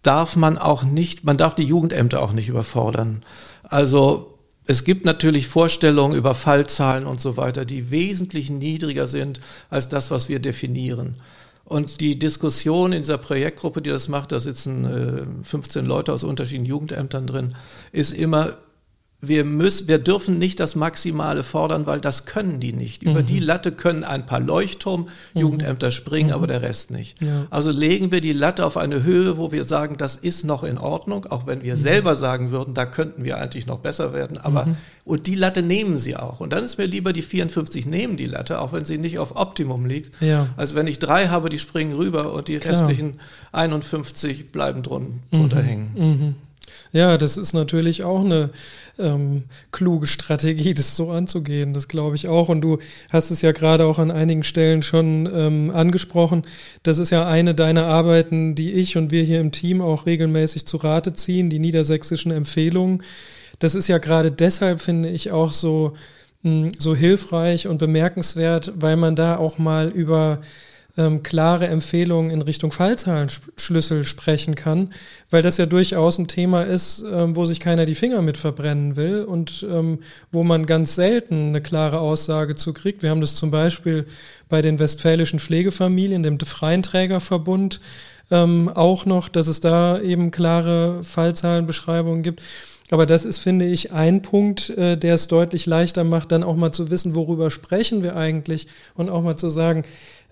darf man auch nicht, man darf die Jugendämter auch nicht überfordern. Also es gibt natürlich Vorstellungen über Fallzahlen und so weiter, die wesentlich niedriger sind als das, was wir definieren. Und die Diskussion in dieser Projektgruppe, die das macht, da sitzen äh, 15 Leute aus unterschiedlichen Jugendämtern drin, ist immer, wir müssen, wir dürfen nicht das Maximale fordern, weil das können die nicht. Über mhm. die Latte können ein paar Leuchtturm-Jugendämter mhm. springen, mhm. aber der Rest nicht. Ja. Also legen wir die Latte auf eine Höhe, wo wir sagen, das ist noch in Ordnung, auch wenn wir mhm. selber sagen würden, da könnten wir eigentlich noch besser werden. Aber mhm. und die Latte nehmen sie auch. Und dann ist mir lieber die 54 nehmen die Latte, auch wenn sie nicht auf Optimum liegt, ja. als wenn ich drei habe, die springen rüber und die Klar. restlichen 51 bleiben drun drunter mhm. hängen. Ja, das ist natürlich auch eine ähm, kluge Strategie, [LAUGHS] das so anzugehen. Das glaube ich auch. Und du hast es ja gerade auch an einigen Stellen schon ähm, angesprochen. Das ist ja eine deiner Arbeiten, die ich und wir hier im Team auch regelmäßig zu Rate ziehen, die niedersächsischen Empfehlungen. Das ist ja gerade deshalb, finde ich, auch so, mh, so hilfreich und bemerkenswert, weil man da auch mal über ähm, klare Empfehlungen in Richtung Fallzahlenschlüssel sprechen kann, weil das ja durchaus ein Thema ist, ähm, wo sich keiner die Finger mit verbrennen will und ähm, wo man ganz selten eine klare Aussage zu kriegt. Wir haben das zum Beispiel bei den westfälischen Pflegefamilien, dem Freien Trägerverbund, ähm, auch noch, dass es da eben klare Fallzahlenbeschreibungen gibt. Aber das ist, finde ich, ein Punkt, äh, der es deutlich leichter macht, dann auch mal zu wissen, worüber sprechen wir eigentlich und auch mal zu sagen,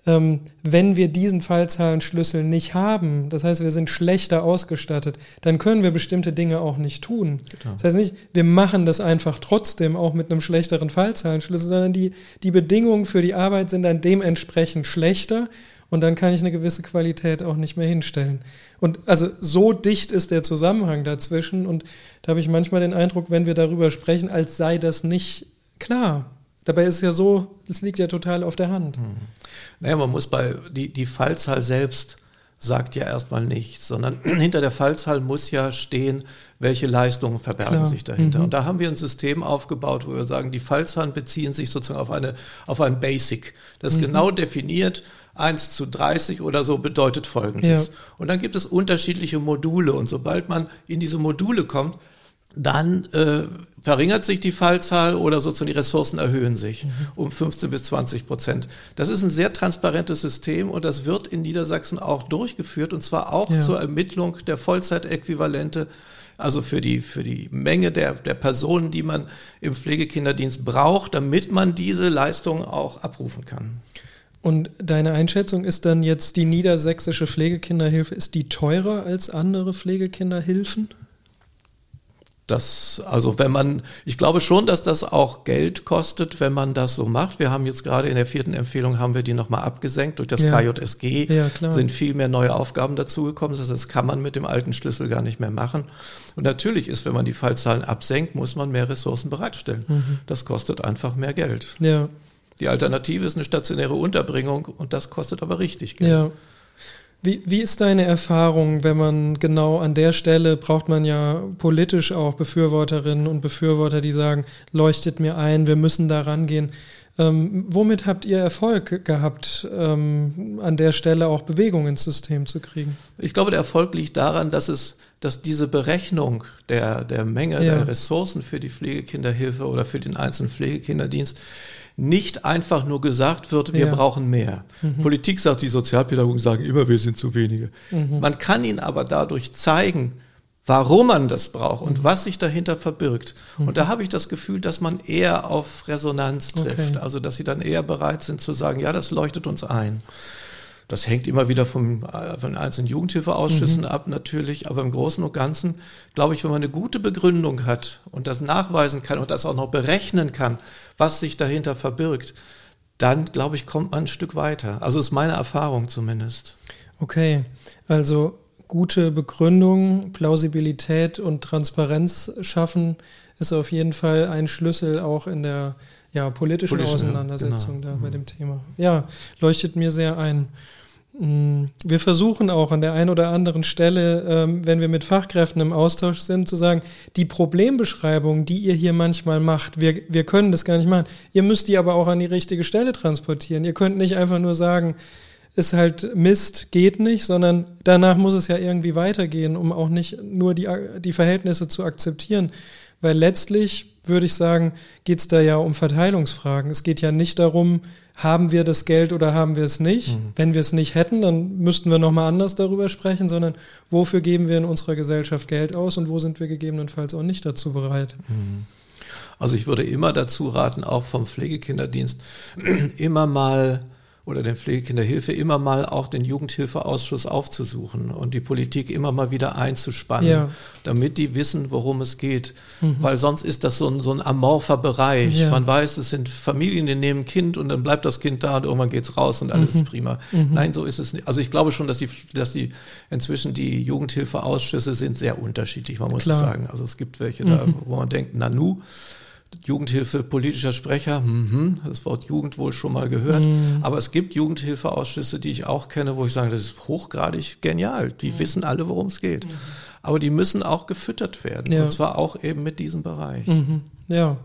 wenn wir diesen Fallzahlenschlüssel nicht haben, das heißt, wir sind schlechter ausgestattet, dann können wir bestimmte Dinge auch nicht tun. Genau. Das heißt nicht, wir machen das einfach trotzdem auch mit einem schlechteren Fallzahlenschlüssel, sondern die, die Bedingungen für die Arbeit sind dann dementsprechend schlechter und dann kann ich eine gewisse Qualität auch nicht mehr hinstellen. Und also so dicht ist der Zusammenhang dazwischen und da habe ich manchmal den Eindruck, wenn wir darüber sprechen, als sei das nicht klar. Dabei ist es ja so, es liegt ja total auf der Hand. Hm. Naja, man muss bei, die, die Fallzahl selbst sagt ja erstmal nichts, sondern [CLEARS THROAT] hinter der Fallzahl muss ja stehen, welche Leistungen verbergen Klar. sich dahinter. Mhm. Und da haben wir ein System aufgebaut, wo wir sagen, die Fallzahlen beziehen sich sozusagen auf eine, auf ein Basic, das mhm. genau definiert, 1 zu 30 oder so bedeutet Folgendes. Ja. Und dann gibt es unterschiedliche Module und sobald man in diese Module kommt, dann äh, verringert sich die Fallzahl oder sozusagen die Ressourcen erhöhen sich mhm. um 15 bis 20 Prozent. Das ist ein sehr transparentes System und das wird in Niedersachsen auch durchgeführt und zwar auch ja. zur Ermittlung der Vollzeitäquivalente, also für die, für die Menge der, der Personen, die man im Pflegekinderdienst braucht, damit man diese Leistung auch abrufen kann. Und deine Einschätzung ist dann jetzt, die niedersächsische Pflegekinderhilfe, ist die teurer als andere Pflegekinderhilfen? Das, also wenn man, ich glaube schon, dass das auch Geld kostet, wenn man das so macht. Wir haben jetzt gerade in der vierten Empfehlung haben wir die nochmal abgesenkt. Durch das ja. KJSG ja, sind viel mehr neue Aufgaben dazugekommen. Das kann man mit dem alten Schlüssel gar nicht mehr machen. Und natürlich ist, wenn man die Fallzahlen absenkt, muss man mehr Ressourcen bereitstellen. Mhm. Das kostet einfach mehr Geld. Ja. Die Alternative ist eine stationäre Unterbringung und das kostet aber richtig Geld. Ja. Wie, wie ist deine Erfahrung, wenn man genau an der Stelle braucht man ja politisch auch Befürworterinnen und Befürworter, die sagen, leuchtet mir ein, wir müssen da rangehen. Ähm, womit habt ihr Erfolg gehabt, ähm, an der Stelle auch Bewegung ins System zu kriegen? Ich glaube, der Erfolg liegt daran, dass es, dass diese Berechnung der, der Menge ja. der Ressourcen für die Pflegekinderhilfe oder für den einzelnen Pflegekinderdienst nicht einfach nur gesagt wird, wir ja. brauchen mehr. Mhm. Politik sagt, die Sozialpädagogen sagen immer, wir sind zu wenige. Mhm. Man kann ihnen aber dadurch zeigen, warum man das braucht und mhm. was sich dahinter verbirgt. Und mhm. da habe ich das Gefühl, dass man eher auf Resonanz trifft. Okay. Also, dass sie dann eher bereit sind zu sagen, ja, das leuchtet uns ein. Das hängt immer wieder vom, äh, von einzelnen Jugendhilfeausschüssen mhm. ab natürlich, aber im Großen und Ganzen glaube ich, wenn man eine gute Begründung hat und das nachweisen kann und das auch noch berechnen kann, was sich dahinter verbirgt, dann glaube ich, kommt man ein Stück weiter. Also ist meine Erfahrung zumindest. Okay, also gute Begründung, Plausibilität und Transparenz schaffen ist auf jeden Fall ein Schlüssel auch in der ja, politischen Politisch, Auseinandersetzung genau. da bei mhm. dem Thema. Ja, leuchtet mir sehr ein. Mm, wir versuchen auch an der einen oder anderen Stelle, ähm, wenn wir mit Fachkräften im Austausch sind, zu sagen, die Problembeschreibung, die ihr hier manchmal macht, wir, wir können das gar nicht machen. Ihr müsst die aber auch an die richtige Stelle transportieren. Ihr könnt nicht einfach nur sagen, ist halt Mist, geht nicht, sondern danach muss es ja irgendwie weitergehen, um auch nicht nur die, die Verhältnisse zu akzeptieren. Weil letztlich würde ich sagen, geht es da ja um Verteilungsfragen. Es geht ja nicht darum, haben wir das Geld oder haben wir es nicht. Mhm. Wenn wir es nicht hätten, dann müssten wir nochmal anders darüber sprechen, sondern wofür geben wir in unserer Gesellschaft Geld aus und wo sind wir gegebenenfalls auch nicht dazu bereit. Mhm. Also ich würde immer dazu raten, auch vom Pflegekinderdienst, [CLEARS THROAT] immer mal oder den Pflegekinderhilfe immer mal auch den Jugendhilfeausschuss aufzusuchen und die Politik immer mal wieder einzuspannen, ja. damit die wissen, worum es geht. Mhm. Weil sonst ist das so ein, so ein amorpher Bereich. Ja. Man weiß, es sind Familien, die nehmen Kind und dann bleibt das Kind da und irgendwann geht's raus und alles mhm. ist prima. Mhm. Nein, so ist es nicht. Also ich glaube schon, dass die, dass die inzwischen die Jugendhilfeausschüsse sind sehr unterschiedlich, man muss Klar. sagen. Also es gibt welche da, mhm. wo man denkt, Nanu, Jugendhilfe politischer Sprecher, mhm, das Wort Jugend wohl schon mal gehört, mhm. aber es gibt Jugendhilfeausschüsse, die ich auch kenne, wo ich sage, das ist hochgradig genial. Die mhm. wissen alle, worum es geht. Mhm. Aber die müssen auch gefüttert werden ja. und zwar auch eben mit diesem Bereich. Mhm. Ja,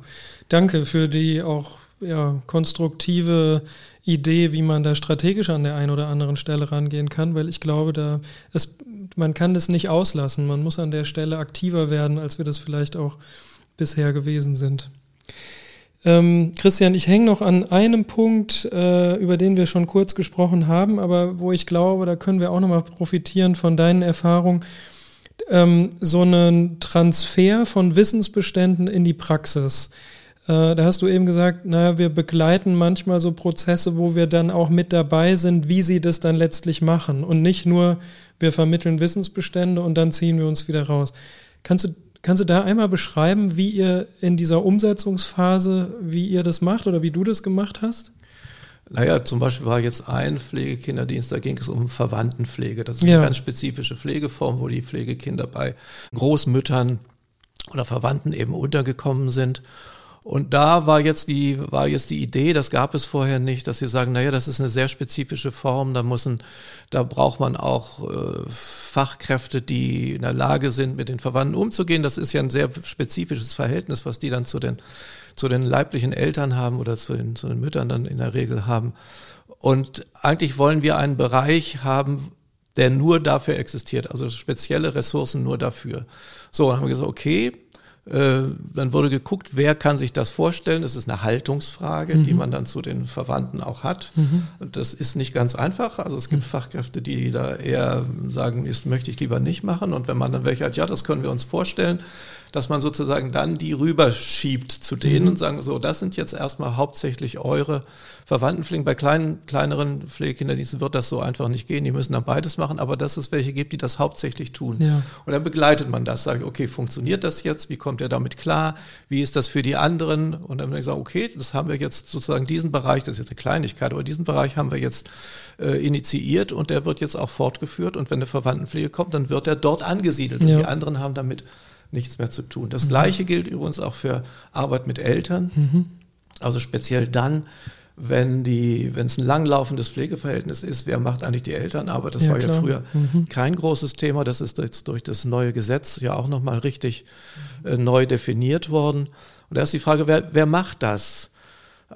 danke für die auch ja, konstruktive Idee, wie man da strategisch an der einen oder anderen Stelle rangehen kann, weil ich glaube, da es, man kann das nicht auslassen. Man muss an der Stelle aktiver werden, als wir das vielleicht auch bisher gewesen sind. Ähm, Christian, ich hänge noch an einem Punkt, äh, über den wir schon kurz gesprochen haben, aber wo ich glaube, da können wir auch nochmal profitieren von deinen Erfahrungen. Ähm, so einen Transfer von Wissensbeständen in die Praxis. Äh, da hast du eben gesagt, naja, wir begleiten manchmal so Prozesse, wo wir dann auch mit dabei sind, wie sie das dann letztlich machen und nicht nur, wir vermitteln Wissensbestände und dann ziehen wir uns wieder raus. Kannst du Kannst du da einmal beschreiben, wie ihr in dieser Umsetzungsphase, wie ihr das macht oder wie du das gemacht hast? Naja, zum Beispiel war jetzt ein Pflegekinderdienst, da ging es um Verwandtenpflege. Das ist ja. eine ganz spezifische Pflegeform, wo die Pflegekinder bei Großmüttern oder Verwandten eben untergekommen sind. Und da war jetzt die, war jetzt die Idee, das gab es vorher nicht, dass sie sagen, naja, das ist eine sehr spezifische Form, da müssen, da braucht man auch äh, Fachkräfte, die in der Lage sind, mit den Verwandten umzugehen. Das ist ja ein sehr spezifisches Verhältnis, was die dann zu den, zu den leiblichen Eltern haben oder zu den, zu den Müttern dann in der Regel haben. Und eigentlich wollen wir einen Bereich haben, der nur dafür existiert, also spezielle Ressourcen nur dafür. So, dann haben wir gesagt, okay, dann wurde geguckt, wer kann sich das vorstellen. Das ist eine Haltungsfrage, mhm. die man dann zu den Verwandten auch hat. Mhm. Das ist nicht ganz einfach. Also es gibt mhm. Fachkräfte, die da eher sagen, das möchte ich lieber nicht machen. Und wenn man dann welche hat, ja, das können wir uns vorstellen, dass man sozusagen dann die rüberschiebt zu denen Mhm. und sagen, so, das sind jetzt erstmal hauptsächlich eure Verwandtenpflegen. Bei kleinen, kleineren Pflegekinderdiensten wird das so einfach nicht gehen. Die müssen dann beides machen, aber dass es welche gibt, die das hauptsächlich tun. Ja. Und dann begleitet man das, sagt, okay, funktioniert das jetzt? Wie kommt er damit klar? Wie ist das für die anderen? Und dann würde ich sagen, okay, das haben wir jetzt sozusagen diesen Bereich, das ist jetzt eine Kleinigkeit, aber diesen Bereich haben wir jetzt äh, initiiert und der wird jetzt auch fortgeführt. Und wenn eine Verwandtenpflege kommt, dann wird er dort angesiedelt. Und Ja. die anderen haben damit nichts mehr zu tun. Das Gleiche gilt übrigens auch für Arbeit mit Eltern. Also speziell dann, wenn die, wenn es ein langlaufendes Pflegeverhältnis ist, wer macht eigentlich die Elternarbeit? Das Ja, war klar. ja früher kein großes Thema. Das ist jetzt durch das neue Gesetz ja auch nochmal richtig äh, neu definiert worden. Und da ist die Frage, wer, wer macht das?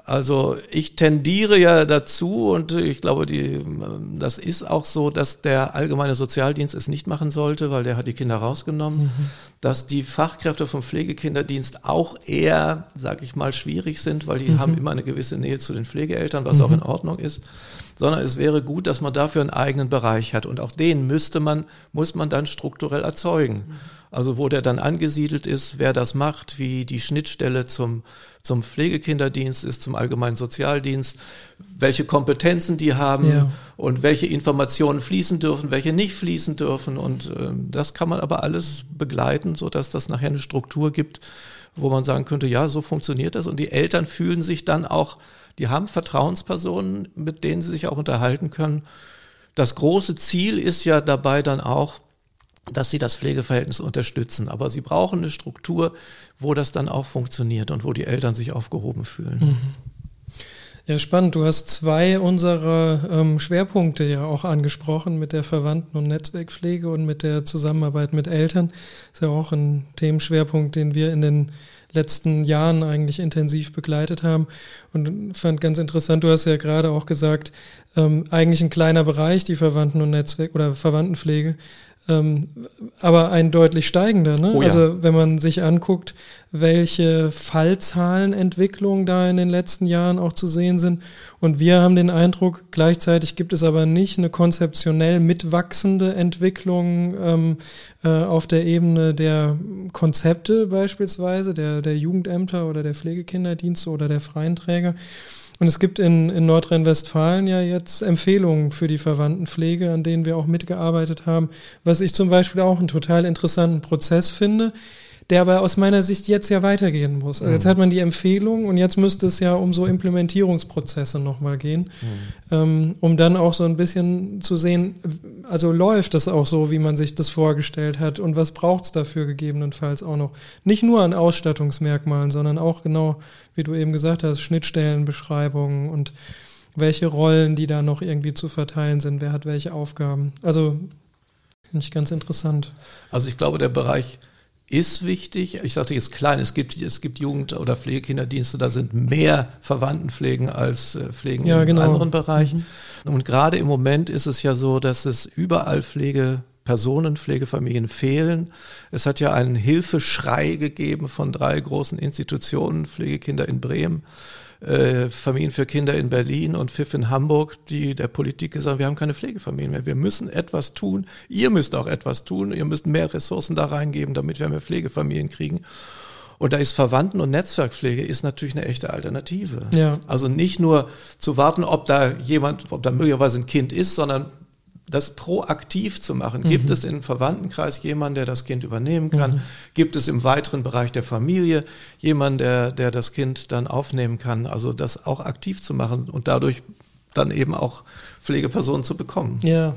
Also ich tendiere ja dazu und ich glaube, die, das ist auch so, dass der allgemeine Sozialdienst es nicht machen sollte, weil der hat die Kinder rausgenommen, dass die Fachkräfte vom Pflegekinderdienst auch eher, sag ich mal, schwierig sind, weil die haben immer eine gewisse Nähe zu den Pflegeeltern, was auch in Ordnung ist, sondern es wäre gut, dass man dafür einen eigenen Bereich hat und auch den müsste man, muss man dann strukturell erzeugen. Also wo der dann angesiedelt ist, wer das macht, wie die Schnittstelle zum, zum Pflegekinderdienst ist, zum allgemeinen Sozialdienst, welche Kompetenzen die haben Ja. und welche Informationen fließen dürfen, welche nicht fließen dürfen. Und ähm, das kann man aber alles begleiten, so dass das nachher eine Struktur gibt, wo man sagen könnte, ja, so funktioniert das. Und die Eltern fühlen sich dann auch, die haben Vertrauenspersonen, mit denen sie sich auch unterhalten können. Das große Ziel ist ja dabei dann auch, dass sie das Pflegeverhältnis unterstützen. Aber sie brauchen eine Struktur, wo das dann auch funktioniert und wo die Eltern sich aufgehoben fühlen. Ja, spannend. Du hast zwei unserer ähm, Schwerpunkte ja auch angesprochen mit der Verwandten- und Netzwerkpflege und mit der Zusammenarbeit mit Eltern. ist ja auch ein Themenschwerpunkt, den wir in den letzten Jahren eigentlich intensiv begleitet haben. Und fand ganz interessant, du hast ja gerade auch gesagt, ähm, eigentlich ein kleiner Bereich, die Verwandten- und Netzwerk oder Verwandtenpflege. Ähm, aber ein deutlich steigender. Ne? Oh ja. Also wenn man sich anguckt, welche Fallzahlenentwicklungen da in den letzten Jahren auch zu sehen sind. Und wir haben den Eindruck, gleichzeitig gibt es aber nicht eine konzeptionell mitwachsende Entwicklung ähm, äh, auf der Ebene der Konzepte beispielsweise, der, der Jugendämter oder der Pflegekinderdienste oder der freien Träger. Und es gibt in, in Nordrhein-Westfalen ja jetzt Empfehlungen für die Verwandtenpflege, an denen wir auch mitgearbeitet haben, was ich zum Beispiel auch einen total interessanten Prozess finde, der aber aus meiner Sicht jetzt ja weitergehen muss. Also jetzt hat man die Empfehlung und jetzt müsste es ja um so Implementierungsprozesse nochmal gehen, ähm, um dann auch so ein bisschen zu sehen, also läuft das auch so, wie man sich das vorgestellt hat und was braucht es dafür gegebenenfalls auch noch. Nicht nur an Ausstattungsmerkmalen, sondern auch genau, wie du eben gesagt hast, Schnittstellenbeschreibungen und welche Rollen, die da noch irgendwie zu verteilen sind, wer hat welche Aufgaben. Also finde ich ganz interessant. Also ich glaube, der Bereich ist wichtig. Ich sagte jetzt klein, es gibt, es gibt Jugend- oder Pflegekinderdienste, da sind mehr Verwandtenpflegen als äh, Pflegen Ja, in genau. anderen Bereichen. Und gerade im Moment ist es ja so, dass es überall Pflegepersonen, Pflegefamilien fehlen. Es hat ja einen Hilfeschrei gegeben von drei großen Institutionen, Pflegekinder in Bremen, äh, Familien für Kinder in Berlin und Pfiff in Hamburg, die der Politik gesagt haben, wir haben keine Pflegefamilien mehr, wir müssen etwas tun, ihr müsst auch etwas tun, ihr müsst mehr Ressourcen da reingeben, damit wir mehr Pflegefamilien kriegen. Und da ist Verwandten- und Netzwerkpflege ist natürlich eine echte Alternative. Ja. Also nicht nur zu warten, ob da jemand, ob da möglicherweise ein Kind ist, sondern das proaktiv zu machen. Gibt es im Verwandtenkreis jemanden, der das Kind übernehmen kann? Gibt es im weiteren Bereich der Familie jemanden, der, der das Kind dann aufnehmen kann? Also das auch aktiv zu machen und dadurch dann eben auch Pflegepersonen zu bekommen. Ja,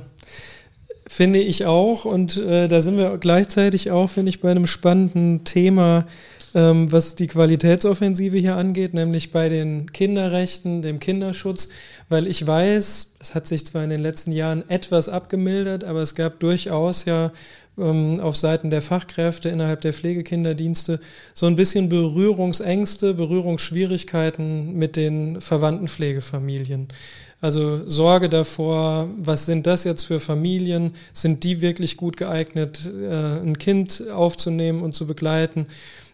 finde ich auch. Und äh, da sind wir gleichzeitig auch, finde ich, bei einem spannenden Thema, ähm, was die Qualitätsoffensive hier angeht, nämlich bei den Kinderrechten, dem Kinderschutz. Weil ich weiß, es hat sich zwar in den letzten Jahren etwas abgemildert, aber es gab durchaus ja ähm, auf Seiten der Fachkräfte innerhalb der Pflegekinderdienste so ein bisschen Berührungsängste, Berührungsschwierigkeiten mit den verwandten Pflegefamilien. Also Sorge davor, was sind das jetzt für Familien? Sind die wirklich gut geeignet, äh, ein Kind aufzunehmen und zu begleiten?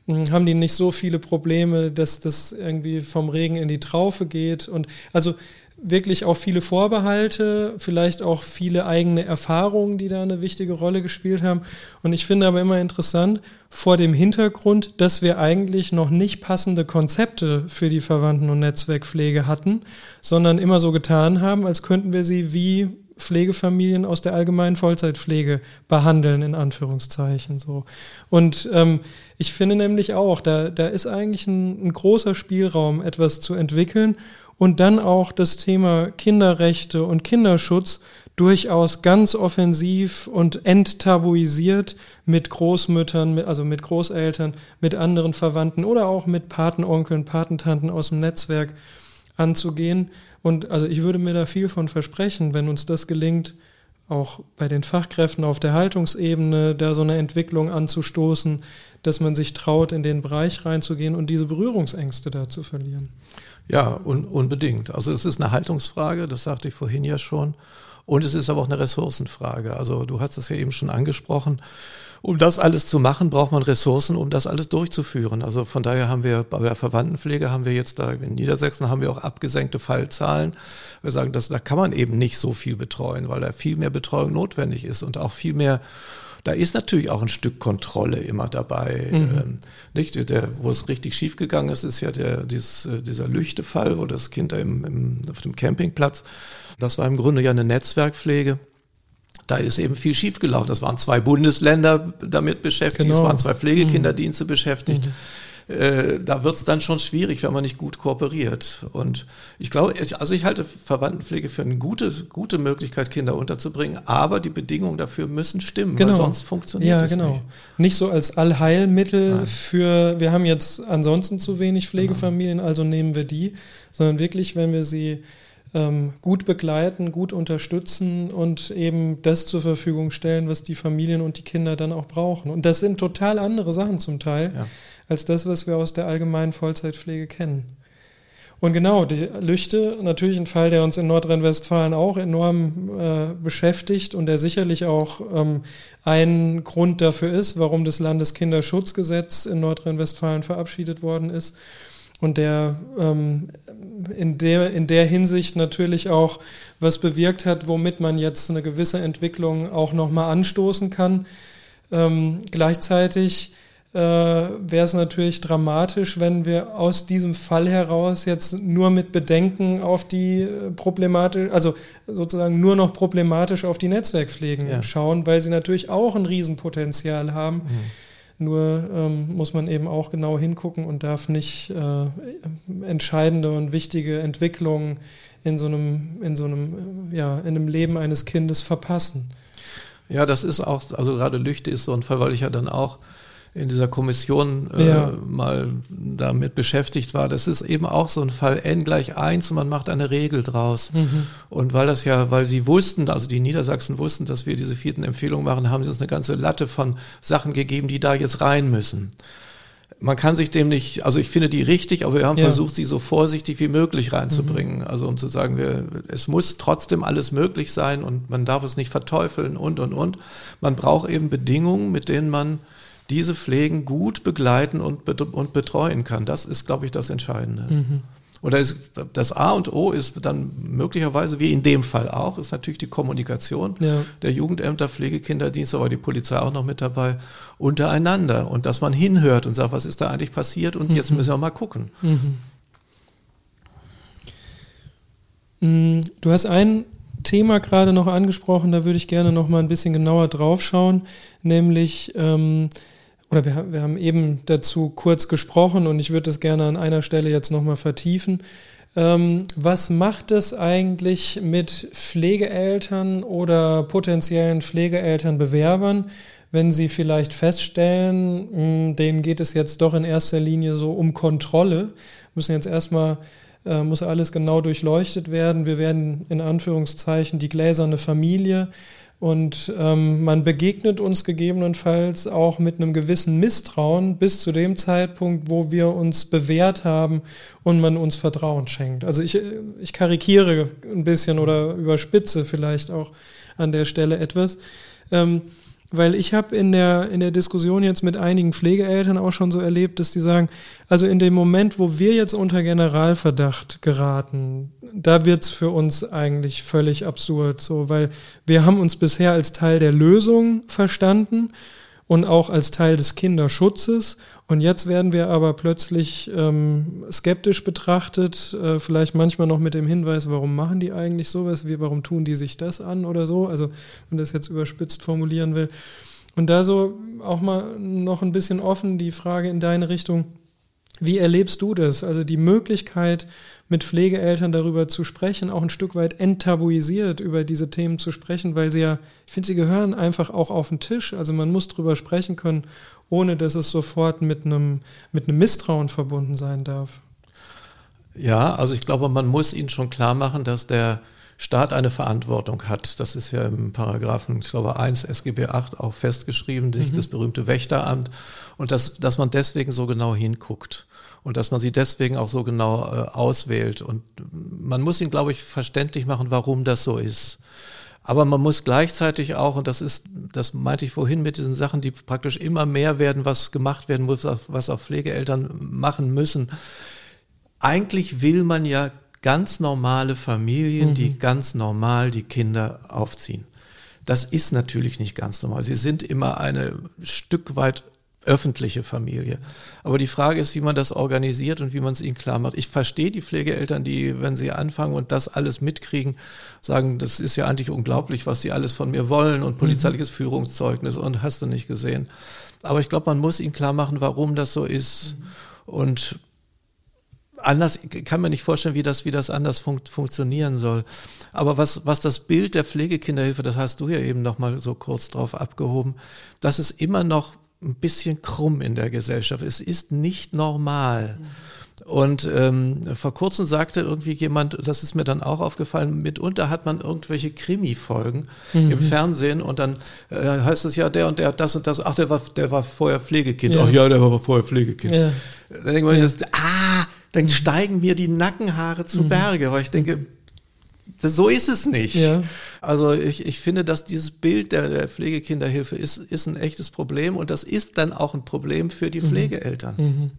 hm, haben die nicht so viele Probleme, dass das irgendwie vom Regen in die Traufe geht. Und also wirklich auch viele Vorbehalte, vielleicht auch viele eigene Erfahrungen, die da eine wichtige Rolle gespielt haben. Und ich finde aber immer interessant, vor dem Hintergrund, dass wir eigentlich noch nicht passende Konzepte für die Verwandten- und Netzwerkpflege hatten, sondern immer so getan haben, als könnten wir sie wie Pflegefamilien aus der allgemeinen Vollzeitpflege behandeln, in Anführungszeichen. So. Und ähm, ich finde nämlich auch, da, da ist eigentlich ein, ein großer Spielraum, etwas zu entwickeln und dann auch das Thema Kinderrechte und Kinderschutz durchaus ganz offensiv und enttabuisiert mit Großmüttern, also mit Großeltern, mit anderen Verwandten oder auch mit Patenonkeln, Patentanten aus dem Netzwerk anzugehen. Und also ich würde mir da viel von versprechen, wenn uns das gelingt, auch bei den Fachkräften auf der Haltungsebene da so eine Entwicklung anzustoßen, dass man sich traut, in den Bereich reinzugehen und diese Berührungsängste da zu verlieren. Ja, un unbedingt. Also es ist eine Haltungsfrage, das sagte ich vorhin ja schon. Und es ist aber auch eine Ressourcenfrage. Also du hast es ja eben schon angesprochen. Um das alles zu machen, braucht man Ressourcen, um das alles durchzuführen. Also von daher haben wir bei der Verwandtenpflege haben wir jetzt da in Niedersachsen haben wir auch abgesenkte Fallzahlen. Wir sagen, dass da kann man eben nicht so viel betreuen, weil da viel mehr Betreuung notwendig ist und auch viel mehr da ist natürlich auch ein Stück Kontrolle immer dabei. Mhm. Ähm, nicht? Der, wo es richtig schief gegangen ist, ist ja der, dieses, äh, dieser Lüchtefall, wo das Kind da im, im, auf dem Campingplatz, das war im Grunde ja eine Netzwerkpflege. Da ist eben viel schiefgelaufen. Das waren zwei Bundesländer damit beschäftigt, genau. es waren zwei Pflegekinderdienste mhm. beschäftigt. Mhm äh, da wird es dann schon schwierig, wenn man nicht gut kooperiert. Und ich glaube, also ich halte Verwandtenpflege für eine gute, gute Möglichkeit, Kinder unterzubringen, aber die Bedingungen dafür müssen stimmen, genau. weil sonst funktioniert ja, es genau. nicht. Nicht so als Allheilmittel Nein. für, wir haben jetzt ansonsten zu wenig Pflegefamilien, genau. also nehmen wir die, sondern wirklich, wenn wir sie ähm, gut begleiten, gut unterstützen und eben das zur Verfügung stellen, was die Familien und die Kinder dann auch brauchen. Und das sind total andere Sachen zum Teil. Ja als das, was wir aus der allgemeinen Vollzeitpflege kennen. Und genau, die Lüchte, natürlich ein Fall, der uns in Nordrhein-Westfalen auch enorm äh, beschäftigt und der sicherlich auch ähm, ein Grund dafür ist, warum das Landeskinderschutzgesetz in Nordrhein-Westfalen verabschiedet worden ist und der ähm, in, der in der Hinsicht natürlich auch was bewirkt hat, womit man jetzt eine gewisse Entwicklung auch nochmal anstoßen kann. Ähm, gleichzeitig äh, wäre es natürlich dramatisch, wenn wir aus diesem Fall heraus jetzt nur mit Bedenken auf die äh, problematisch, also sozusagen nur noch problematisch auf die Netzwerkpflegen ja. schauen, weil sie natürlich auch ein Riesenpotenzial haben. Mhm. Nur ähm, muss man eben auch genau hingucken und darf nicht äh, entscheidende und wichtige Entwicklungen in so einem, in so einem, äh, ja, in einem Leben eines Kindes verpassen. Ja, das ist auch, also gerade Lüchte ist so ein Fall, weil ich ja dann auch in dieser Kommission äh, ja. mal damit beschäftigt war. Das ist eben auch so ein Fall n gleich eins und man macht eine Regel draus. Mhm. Und weil das ja, weil sie wussten, also die Niedersachsen wussten, dass wir diese vierten Empfehlungen machen, haben sie uns eine ganze Latte von Sachen gegeben, die da jetzt rein müssen. Man kann sich dem nicht, also ich finde die richtig, aber wir haben ja. versucht, sie so vorsichtig wie möglich reinzubringen. Mhm. Also um zu sagen, wir, es muss trotzdem alles möglich sein und man darf es nicht verteufeln und, und, und. Man braucht eben Bedingungen, mit denen man diese Pflegen gut begleiten und, und betreuen kann. Das ist, glaube ich, das Entscheidende. Mhm. Und das, das A und O ist dann möglicherweise, wie in dem Fall auch, ist natürlich die Kommunikation ja. der Jugendämter, Pflegekinderdienste, aber die Polizei auch noch mit dabei, untereinander. Und dass man hinhört und sagt, was ist da eigentlich passiert und mhm. jetzt müssen wir mal gucken. Mhm. Mm, du hast ein Thema gerade noch angesprochen, da würde ich gerne noch mal ein bisschen genauer drauf schauen, nämlich ähm, oder wir, wir haben eben dazu kurz gesprochen und ich würde das gerne an einer Stelle jetzt nochmal vertiefen. Ähm, was macht es eigentlich mit Pflegeeltern oder potenziellen Pflegeelternbewerbern, wenn sie vielleicht feststellen, mh, hm, denen geht es jetzt doch in erster Linie so um Kontrolle, müssen jetzt erstmal äh, muss alles genau durchleuchtet werden. Wir werden in Anführungszeichen die gläserne Familie und ähm, man begegnet uns gegebenenfalls auch mit einem gewissen Misstrauen bis zu dem Zeitpunkt, wo wir uns bewährt haben und man uns Vertrauen schenkt. Also ich, ich karikiere ein bisschen oder überspitze vielleicht auch an der Stelle etwas. Ähm, weil ich habe in der, in der Diskussion jetzt mit einigen Pflegeeltern auch schon so erlebt, dass die sagen, also in dem Moment, wo wir jetzt unter Generalverdacht geraten, da wird's für uns eigentlich völlig absurd, so, weil wir haben uns bisher als Teil der Lösung verstanden und auch als Teil des Kinderschutzes. Und jetzt werden wir aber plötzlich ähm, skeptisch betrachtet, äh, vielleicht manchmal noch mit dem Hinweis, warum machen die eigentlich sowas, wie, warum tun die sich das an oder so, also wenn das jetzt überspitzt formulieren will. Und da so auch mal noch ein bisschen offen die Frage in deine Richtung, wie erlebst du das? Also die Möglichkeit, mit Pflegeeltern darüber zu sprechen, auch ein Stück weit enttabuisiert über diese Themen zu sprechen, weil sie ja, ich finde, sie gehören einfach auch auf den Tisch. Also man muss drüber sprechen können, ohne dass es sofort mit einem, mit einem Misstrauen verbunden sein darf. Ja, also ich glaube, man muss ihnen schon klar machen, dass der Staat eine Verantwortung hat. Das ist ja im Paragraphen, ich glaube, 1 SGB 8 auch festgeschrieben, mhm. das berühmte Wächteramt. Und dass, dass man deswegen so genau hinguckt und dass man sie deswegen auch so genau äh, auswählt. Und man muss ihnen, glaube ich, verständlich machen, warum das so ist. Aber man muss gleichzeitig auch, und das ist, das meinte ich vorhin mit diesen Sachen, die praktisch immer mehr werden, was gemacht werden muss, was auch Pflegeeltern machen müssen. Eigentlich will man ja ganz normale Familien, mhm. die ganz normal die Kinder aufziehen. Das ist natürlich nicht ganz normal. Sie sind immer eine Stück weit öffentliche Familie. Aber die Frage ist, wie man das organisiert und wie man es ihnen klar macht. Ich verstehe die Pflegeeltern, die, wenn sie anfangen und das alles mitkriegen, sagen, das ist ja eigentlich unglaublich, was sie alles von mir wollen und mhm. polizeiliches mhm. Führungszeugnis und hast du nicht gesehen. Aber ich glaube, man muss ihnen klar machen, warum das so ist. Mhm. Und anders kann man nicht vorstellen, wie das, wie das anders fun funktionieren soll. Aber was, was das Bild der Pflegekinderhilfe, das hast du ja eben noch mal so kurz drauf abgehoben, dass es immer noch ein bisschen krumm in der Gesellschaft. Es ist nicht normal. Und ähm, vor kurzem sagte irgendwie jemand, das ist mir dann auch aufgefallen, mitunter hat man irgendwelche Krimi-Folgen mhm. im Fernsehen und dann äh, heißt es ja, der und der hat das und das, ach, der war, der war vorher Pflegekind. Ja. Ach ja, der war vorher Pflegekind. Ja. Dann denkt man, ja. das, ah, dann steigen mir die Nackenhaare zu mhm. Berge, weil ich denke, so ist es nicht. Ja. Also ich, ich finde, dass dieses Bild der, der Pflegekinderhilfe ist, ist ein echtes Problem und das ist dann auch ein Problem für die mhm. Pflegeeltern. Mhm.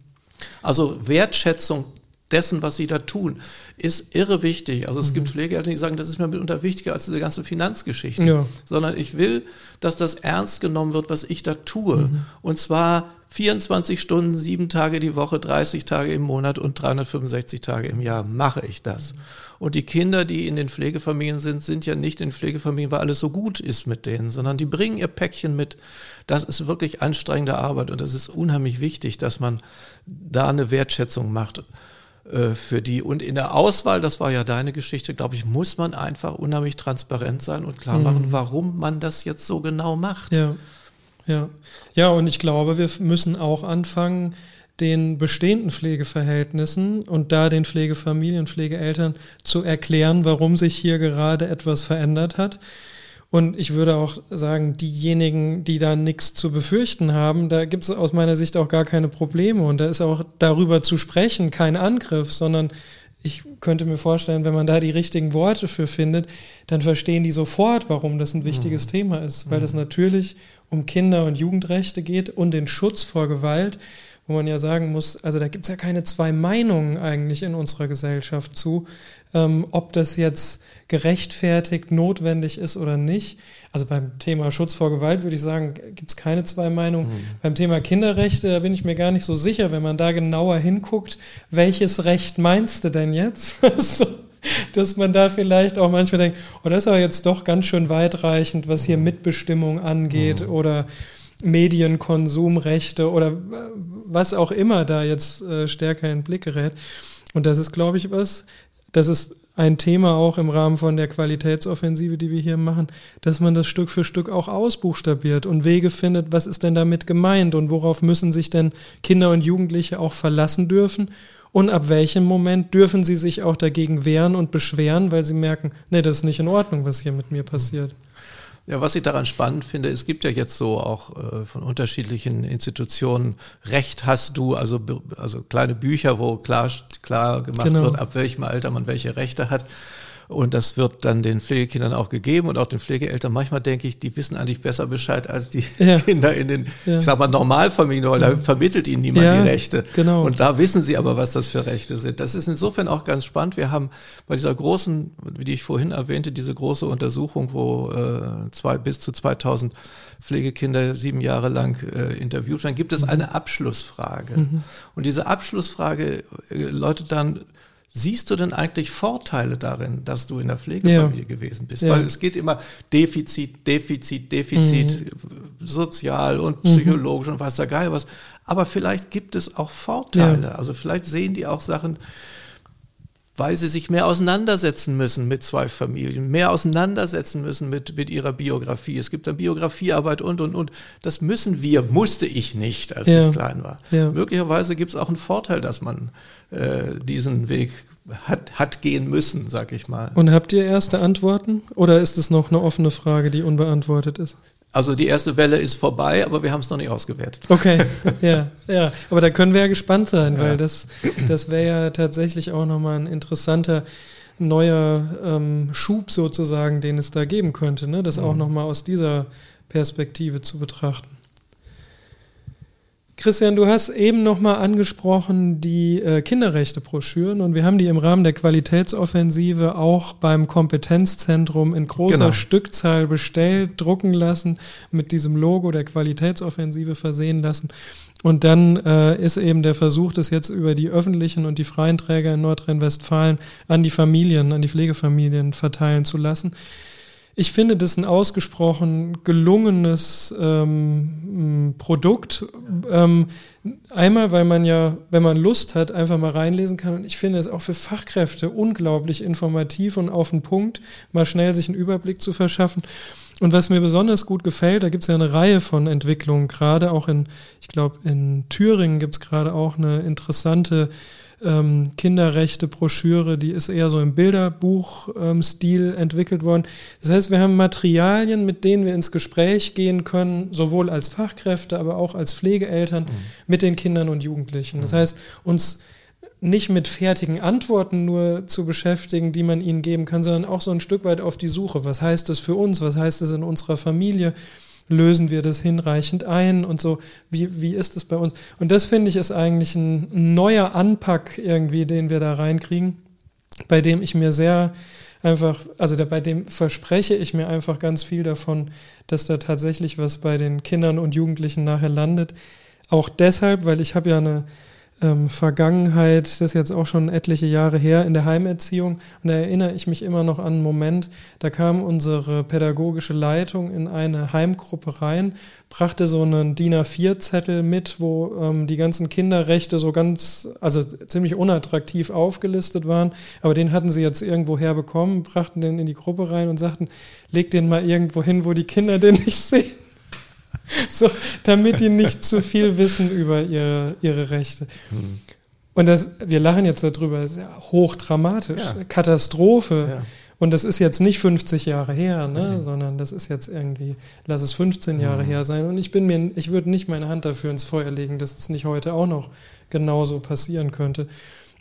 Also Wertschätzung dessen, was sie da tun, ist irre wichtig. Also es mhm. gibt Pflegeeltern, die sagen, das ist mir mitunter wichtiger als diese ganze Finanzgeschichte. Ja. Sondern ich will, dass das ernst genommen wird, was ich da tue. Mhm. Und zwar 24 Stunden, sieben Tage die Woche, 30 Tage im Monat und 365 Tage im Jahr mache ich das. Und die Kinder, die in den Pflegefamilien sind, sind ja nicht in Pflegefamilien, weil alles so gut ist mit denen, sondern die bringen ihr Päckchen mit. Das ist wirklich anstrengende Arbeit und das ist unheimlich wichtig, dass man da eine Wertschätzung macht äh, für die. Und in der Auswahl, das war ja deine Geschichte, glaube ich, muss man einfach unheimlich transparent sein und klar machen, mhm. warum man das jetzt so genau macht. Ja. Ja, ja, und ich glaube, wir müssen auch anfangen, den bestehenden Pflegeverhältnissen und da den Pflegefamilien, Pflegeeltern zu erklären, warum sich hier gerade etwas verändert hat. Und ich würde auch sagen, diejenigen, die da nichts zu befürchten haben, da gibt es aus meiner Sicht auch gar keine Probleme. Und da ist auch darüber zu sprechen kein Angriff, sondern ich könnte mir vorstellen, wenn man da die richtigen Worte für findet, dann verstehen die sofort, warum das ein wichtiges mhm. Thema ist, weil mhm. es natürlich um Kinder- und Jugendrechte geht und den Schutz vor Gewalt, wo man ja sagen muss, also da gibt es ja keine zwei Meinungen eigentlich in unserer Gesellschaft zu, ähm, ob das jetzt gerechtfertigt, notwendig ist oder nicht. Also beim Thema Schutz vor Gewalt würde ich sagen, gibt es keine zwei Meinungen. Mhm. Beim Thema Kinderrechte, da bin ich mir gar nicht so sicher, wenn man da genauer hinguckt, welches Recht meinst du denn jetzt? [LAUGHS] dass man da vielleicht auch manchmal denkt, oh, das ist aber jetzt doch ganz schön weitreichend, was hier mhm. Mitbestimmung angeht mhm. oder Medienkonsumrechte oder was auch immer da jetzt äh, stärker in den Blick gerät. Und das ist, glaube ich, was, das ist ein Thema auch im Rahmen von der Qualitätsoffensive, die wir hier machen, dass man das Stück für Stück auch ausbuchstabiert und Wege findet, was ist denn damit gemeint und worauf müssen sich denn Kinder und Jugendliche auch verlassen dürfen und ab welchem Moment dürfen sie sich auch dagegen wehren und beschweren, weil sie merken, nee, das ist nicht in Ordnung, was hier mit mir passiert. Ja, was ich daran spannend finde, es gibt ja jetzt so auch äh, von unterschiedlichen Institutionen Recht hast du, also, also kleine Bücher, wo klar, klar gemacht genau. wird, ab welchem Alter man welche Rechte hat. Und das wird dann den Pflegekindern auch gegeben und auch den Pflegeeltern. Manchmal denke ich, die wissen eigentlich besser Bescheid als die ja. [LAUGHS] Kinder in den, ja. ich sag mal, Normalfamilien, weil da vermittelt ihnen niemand ja, die Rechte. Genau. Und da wissen sie aber, was das für Rechte sind. Das ist insofern auch ganz spannend. Wir haben bei dieser großen, wie ich vorhin erwähnte, diese große Untersuchung, wo äh, zwei, bis zu 2000 Pflegekinder sieben Jahre lang äh, interviewt werden, gibt es mhm. eine Abschlussfrage. Mhm. Und diese Abschlussfrage äh, läutet dann, Siehst du denn eigentlich Vorteile darin, dass du in der Pflegefamilie ja. gewesen bist? Ja. Weil es geht immer Defizit, Defizit, Defizit, mhm. sozial und mhm. psychologisch mhm. und weiß der Geil was. Aber vielleicht gibt es auch Vorteile. Ja. Also vielleicht sehen die auch Sachen, weil sie sich mehr auseinandersetzen müssen mit zwei Familien, mehr auseinandersetzen müssen mit, mit ihrer Biografie. Es gibt dann Biografiearbeit und, und, und. Das müssen wir, musste ich nicht, als ja. ich klein war. Ja. Möglicherweise gibt es auch einen Vorteil, dass man äh, diesen Weg hat, hat gehen müssen, sag ich mal. Und habt ihr erste Antworten oder ist es noch eine offene Frage, die unbeantwortet ist? Also die erste Welle ist vorbei, aber wir haben es noch nicht ausgewertet. Okay, ja, ja. Aber da können wir ja gespannt sein, ja. weil das, das wäre ja tatsächlich auch nochmal ein interessanter neuer ähm, Schub sozusagen, den es da geben könnte, ne? das mhm. auch nochmal aus dieser Perspektive zu betrachten. Christian, du hast eben nochmal angesprochen die äh, Kinderrechte-Broschüren und wir haben die im Rahmen der Qualitätsoffensive auch beim Kompetenzzentrum in großer genau. Stückzahl bestellt, drucken lassen, mit diesem Logo der Qualitätsoffensive versehen lassen. Und dann äh, ist eben der Versuch, das jetzt über die öffentlichen und die freien Träger in Nordrhein-Westfalen an die Familien, an die Pflegefamilien verteilen zu lassen. Ich finde das ein ausgesprochen gelungenes ähm, Produkt. Ähm, einmal, weil man ja, wenn man Lust hat, einfach mal reinlesen kann. Und ich finde es auch für Fachkräfte unglaublich informativ und auf den Punkt, mal schnell sich einen Überblick zu verschaffen. Und was mir besonders gut gefällt, da gibt es ja eine Reihe von Entwicklungen, gerade auch in, ich glaube, in Thüringen gibt es gerade auch eine interessante ähm, Kinderrechte-Broschüre, die ist eher so im Bilderbuch-Stil entwickelt worden. Das heißt, wir haben Materialien, mit denen wir ins Gespräch gehen können, sowohl als Fachkräfte, aber auch als Pflegeeltern mhm. mit den Kindern und Jugendlichen. Das mhm. heißt, uns nicht mit fertigen Antworten nur zu beschäftigen, die man ihnen geben kann, sondern auch so ein Stück weit auf die Suche. Was heißt das für uns? Was heißt das in unserer Familie? Lösen wir das hinreichend ein und so, wie, wie ist es bei uns? Und das finde ich ist eigentlich ein neuer Anpack irgendwie, den wir da reinkriegen, bei dem ich mir sehr einfach, also da, bei dem verspreche ich mir einfach ganz viel davon, dass da tatsächlich was bei den Kindern und Jugendlichen nachher landet. Auch deshalb, weil ich habe ja eine ähm, Vergangenheit, das ist jetzt auch schon etliche Jahre her, in der Heimerziehung. Und da erinnere ich mich immer noch an einen Moment, da kam unsere pädagogische Leitung in eine Heimgruppe rein, brachte so einen DIN A4-Zettel mit, wo ähm, die ganzen Kinderrechte so ganz, also ziemlich unattraktiv aufgelistet waren. Aber den hatten sie jetzt irgendwo herbekommen, brachten den in die Gruppe rein und sagten, leg den mal irgendwo hin, wo die Kinder den nicht sehen. [LAUGHS] so, damit die nicht zu viel wissen über ihre, ihre Rechte. Hm. Und das, wir lachen jetzt darüber, das ist ja hochdramatisch, ja. Katastrophe. Ja. Und das ist jetzt nicht 50 Jahre her, ne? Mhm. sondern das ist jetzt irgendwie, lass es 15 Jahre mhm. her sein. Und ich bin mir, ich würde nicht meine Hand dafür ins Feuer legen, dass es nicht heute auch noch genauso passieren könnte.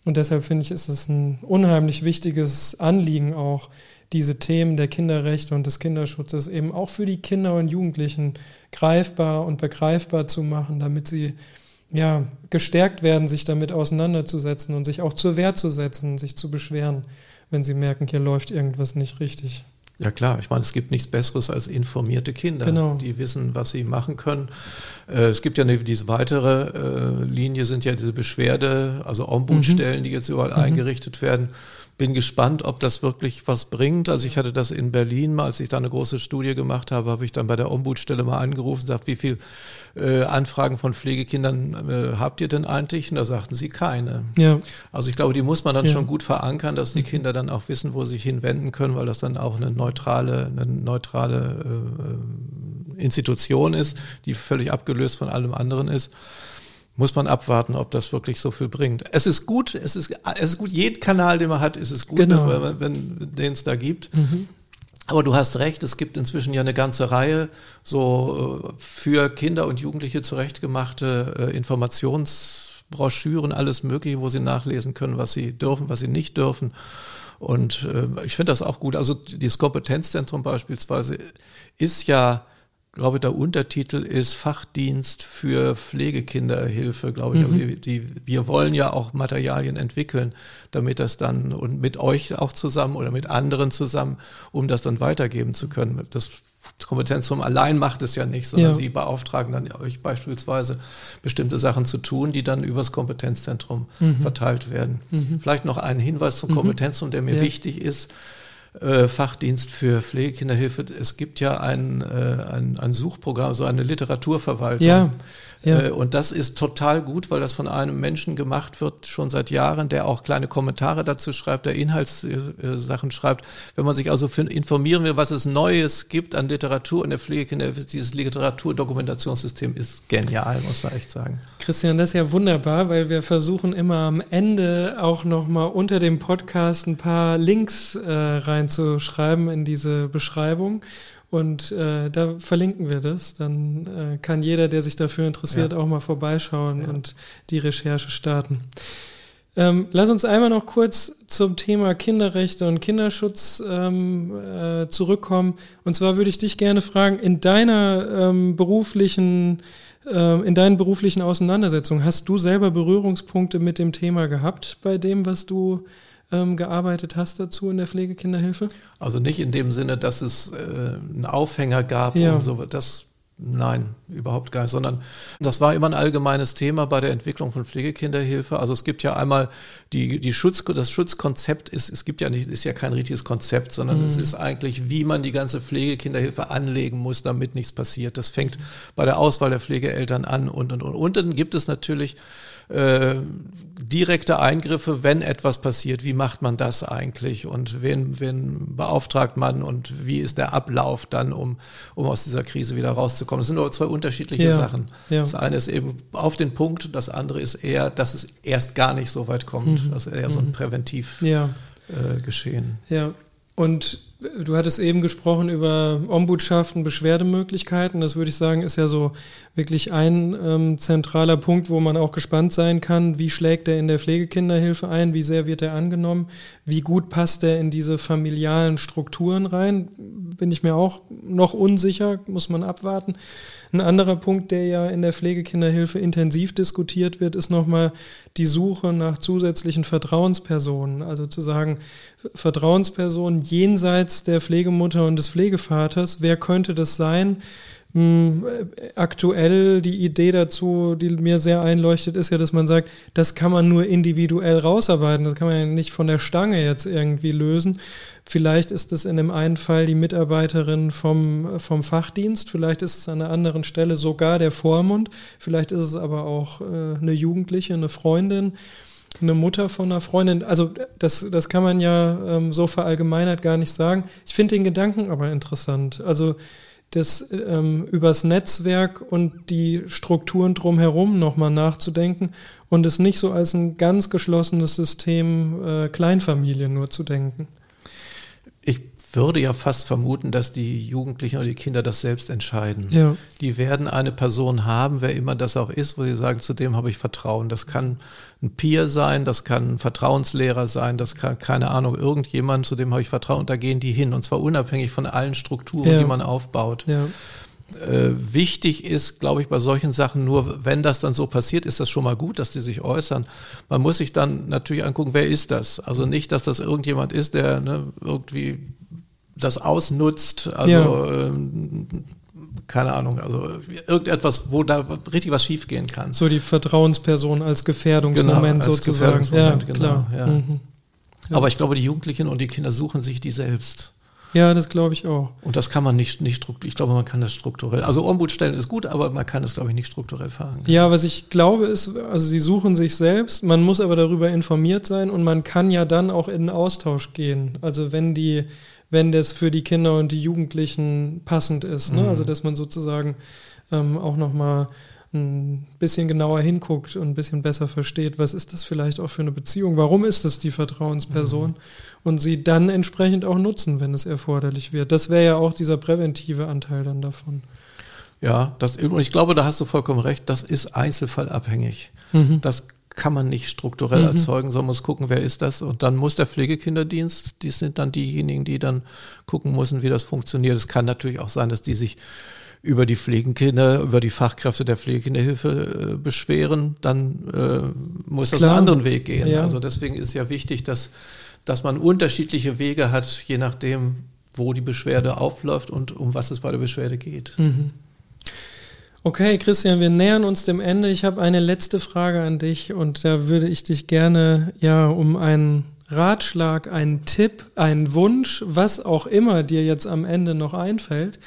Und deshalb finde ich, ist es ein unheimlich wichtiges Anliegen auch, diese Themen der Kinderrechte und des Kinderschutzes eben auch für die Kinder und Jugendlichen greifbar und begreifbar zu machen, damit sie ja gestärkt werden, sich damit auseinanderzusetzen und sich auch zur Wehr zu setzen, sich zu beschweren, wenn sie merken, hier läuft irgendwas nicht richtig. Ja klar, ich meine, es gibt nichts Besseres als informierte Kinder, genau. die wissen, was sie machen können. Äh, es gibt ja eine, diese weitere äh, Linie, sind ja diese Beschwerde, also Ombudsstellen, mhm. die jetzt überall mhm. eingerichtet werden bin gespannt, ob das wirklich was bringt. Also ich hatte das in Berlin mal, als ich da eine große Studie gemacht habe, habe ich dann bei der Ombudsstelle mal angerufen und gesagt, wie viel äh, Anfragen von Pflegekindern äh, habt ihr denn eigentlich? Und da sagten sie keine. Ja. Also ich glaube, die muss man dann ja. schon gut verankern, dass die Kinder dann auch wissen, wo sie sich hinwenden können, weil das dann auch eine neutrale, eine neutrale äh, Institution ist, die völlig abgelöst von allem anderen ist muss man abwarten, ob das wirklich so viel bringt. Es ist gut, es ist, es ist gut, jeden Kanal, den man hat, ist es gut, genau. wenn, wenn den es da gibt. Mhm. Aber du hast recht, es gibt inzwischen ja eine ganze Reihe so äh, für Kinder und Jugendliche zurechtgemachte äh, Informationsbroschüren, alles Mögliche, wo sie nachlesen können, was sie dürfen, was sie nicht dürfen. Und äh, ich finde das auch gut. Also dieses Kompetenzzentrum beispielsweise ist ja glaube, der Untertitel ist Fachdienst für Pflegekinderhilfe, glaube ich. Mhm. Die, die, wir wollen ja auch Materialien entwickeln, damit das dann und mit euch auch zusammen oder mit anderen zusammen, um das dann weitergeben zu können. Das Kompetenzzentrum allein macht es ja nicht, sondern ja. sie beauftragen dann euch beispielsweise bestimmte Sachen zu tun, die dann übers Kompetenzzentrum mhm. verteilt werden. Mhm. Vielleicht noch ein Hinweis zum mhm. Kompetenzzentrum, der mir ja. wichtig ist äh, Fachdienst für Pflegekinderhilfe. Es gibt ja ein, äh, ein, ein Suchprogramm, so eine Literaturverwaltung. Ja. Ja. Äh, und das ist total gut, weil das von einem Menschen gemacht wird, schon seit Jahren, der auch kleine Kommentare dazu schreibt, der Inhaltssachen schreibt. Wenn man sich also informieren will, was es Neues gibt an Literatur und der Pflegekinder, dieses Literaturdokumentationssystem ist genial, muss man echt sagen. Christian, das ist ja wunderbar, weil wir versuchen immer am Ende auch nochmal unter dem Podcast ein paar Links äh, reinzuschreiben in diese Beschreibung. Und äh, da verlinken wir das. Dann äh, kann jeder, der sich dafür interessiert, ja. auch mal vorbeischauen ja. und die Recherche starten. Ähm, lass uns einmal noch kurz zum Thema Kinderrechte und Kinderschutz ähm, äh, zurückkommen. Und zwar würde ich dich gerne fragen, in deiner ähm, beruflichen, äh, in deinen beruflichen Auseinandersetzungen, hast du selber Berührungspunkte mit dem Thema gehabt bei dem, was du ähm, gearbeitet hast dazu in der Pflegekinderhilfe? Also nicht in dem Sinne, dass es äh, einen Aufhänger gab, ja. um so das Nein, überhaupt gar nicht, sondern das war immer ein allgemeines Thema bei der Entwicklung von Pflegekinderhilfe. Also es gibt ja einmal die, die Schutz, das Schutzkonzept ist, es gibt ja nicht, ist ja kein richtiges Konzept, sondern mhm. es ist eigentlich, wie man die ganze Pflegekinderhilfe anlegen muss, damit nichts passiert. Das fängt bei der Auswahl der Pflegeeltern an und, und, und. Und dann gibt es natürlich äh, direkte Eingriffe, wenn etwas passiert, wie macht man das eigentlich und wen, wen beauftragt man und wie ist der Ablauf dann, um, um aus dieser Krise wieder rauszukommen. Das sind aber zwei unterschiedliche ja, Sachen. Ja. Das eine ist eben auf den Punkt, das andere ist eher, dass es erst gar nicht so weit kommt. Mhm. Das ist eher so ein mhm. Präventiv ja. äh, geschehen. Ja, und Du hattest eben gesprochen über Ombudschaften, Beschwerdemöglichkeiten. Das würde ich sagen, ist ja so wirklich ein ähm, zentraler Punkt, wo man auch gespannt sein kann, wie schlägt er in der Pflegekinderhilfe ein, wie sehr wird er angenommen, wie gut passt er in diese familialen Strukturen rein. Bin ich mir auch noch unsicher, muss man abwarten. Ein anderer Punkt, der ja in der Pflegekinderhilfe intensiv diskutiert wird, ist nochmal die Suche nach zusätzlichen Vertrauenspersonen. Also zu sagen, Vertrauenspersonen jenseits der Pflegemutter und des Pflegevaters, wer könnte das sein? Hm, aktuell die Idee dazu, die mir sehr einleuchtet, ist ja, dass man sagt, das kann man nur individuell rausarbeiten. Das kann man ja nicht von der Stange jetzt irgendwie lösen. Vielleicht ist es in dem einen Fall die Mitarbeiterin vom, vom Fachdienst, vielleicht ist es an einer anderen Stelle sogar der Vormund, vielleicht ist es aber auch äh, eine Jugendliche, eine Freundin eine Mutter von einer Freundin. Also das, das kann man ja ähm, so verallgemeinert gar nicht sagen. Ich finde den Gedanken aber interessant. Also das ähm, übers Netzwerk und die Strukturen drumherum nochmal nachzudenken und es nicht so als ein ganz geschlossenes System äh, Kleinfamilie nur zu denken. Würde ja fast vermuten, dass die Jugendlichen oder die Kinder das selbst entscheiden. Ja. Die werden eine Person haben, wer immer das auch ist, wo sie sagen, zu dem habe ich Vertrauen. Das kann ein Peer sein, das kann ein Vertrauenslehrer sein, das kann, keine Ahnung, irgendjemand, zu dem habe ich Vertrauen und da gehen die hin. Und zwar unabhängig von allen Strukturen, ja. die man aufbaut. Ja. Äh, wichtig ist, glaube ich, bei solchen Sachen nur, wenn das dann so passiert, ist das schon mal gut, dass die sich äußern. Man muss sich dann natürlich angucken, wer ist das? Also nicht, dass das irgendjemand ist, der ne, irgendwie das ausnutzt, also ja. ähm, keine Ahnung, also irgendetwas, wo da richtig was schiefgehen kann. So die Vertrauensperson als Gefährdungsmoment genau, als sozusagen. Gefährdungsmoment, ja, genau, klar. Ja. Mhm. Ja. Aber ich glaube, die Jugendlichen und die Kinder suchen sich die selbst. Ja, das glaube ich auch. Und das kann man nicht, nicht strukturell, ich glaube, man kann das strukturell, also Ombudsstellen ist gut, aber man kann das, glaube ich, nicht strukturell verankern. Ja, was ich glaube ist, also sie suchen sich selbst, man muss aber darüber informiert sein und man kann ja dann auch in den Austausch gehen. Also wenn die, wenn das für die Kinder und die Jugendlichen passend ist. Ne? Mhm. Also dass man sozusagen ähm, auch nochmal ein bisschen genauer hinguckt und ein bisschen besser versteht, was ist das vielleicht auch für eine Beziehung, warum ist das die Vertrauensperson mhm. und sie dann entsprechend auch nutzen, wenn es erforderlich wird. Das wäre ja auch dieser präventive Anteil dann davon. Ja, das, und ich glaube, da hast du vollkommen recht, das ist einzelfallabhängig. Mhm. Das kann man nicht strukturell mhm. erzeugen, sondern muss gucken, wer ist das. Und dann muss der Pflegekinderdienst, die sind dann diejenigen, die dann gucken müssen, wie das funktioniert. Es kann natürlich auch sein, dass die sich über die Pflegekinder, über die Fachkräfte der Pflegekinderhilfe äh, beschweren, dann äh, muss das einen anderen Weg gehen. Ja. Also deswegen ist ja wichtig, dass, dass man unterschiedliche Wege hat, je nachdem, wo die Beschwerde aufläuft und um was es bei der Beschwerde geht. Mhm. Okay, Christian, wir nähern uns dem Ende. Ich habe eine letzte Frage an dich und da würde ich dich gerne ja um einen Ratschlag, einen Tipp, einen Wunsch, was auch immer dir jetzt am Ende noch einfällt,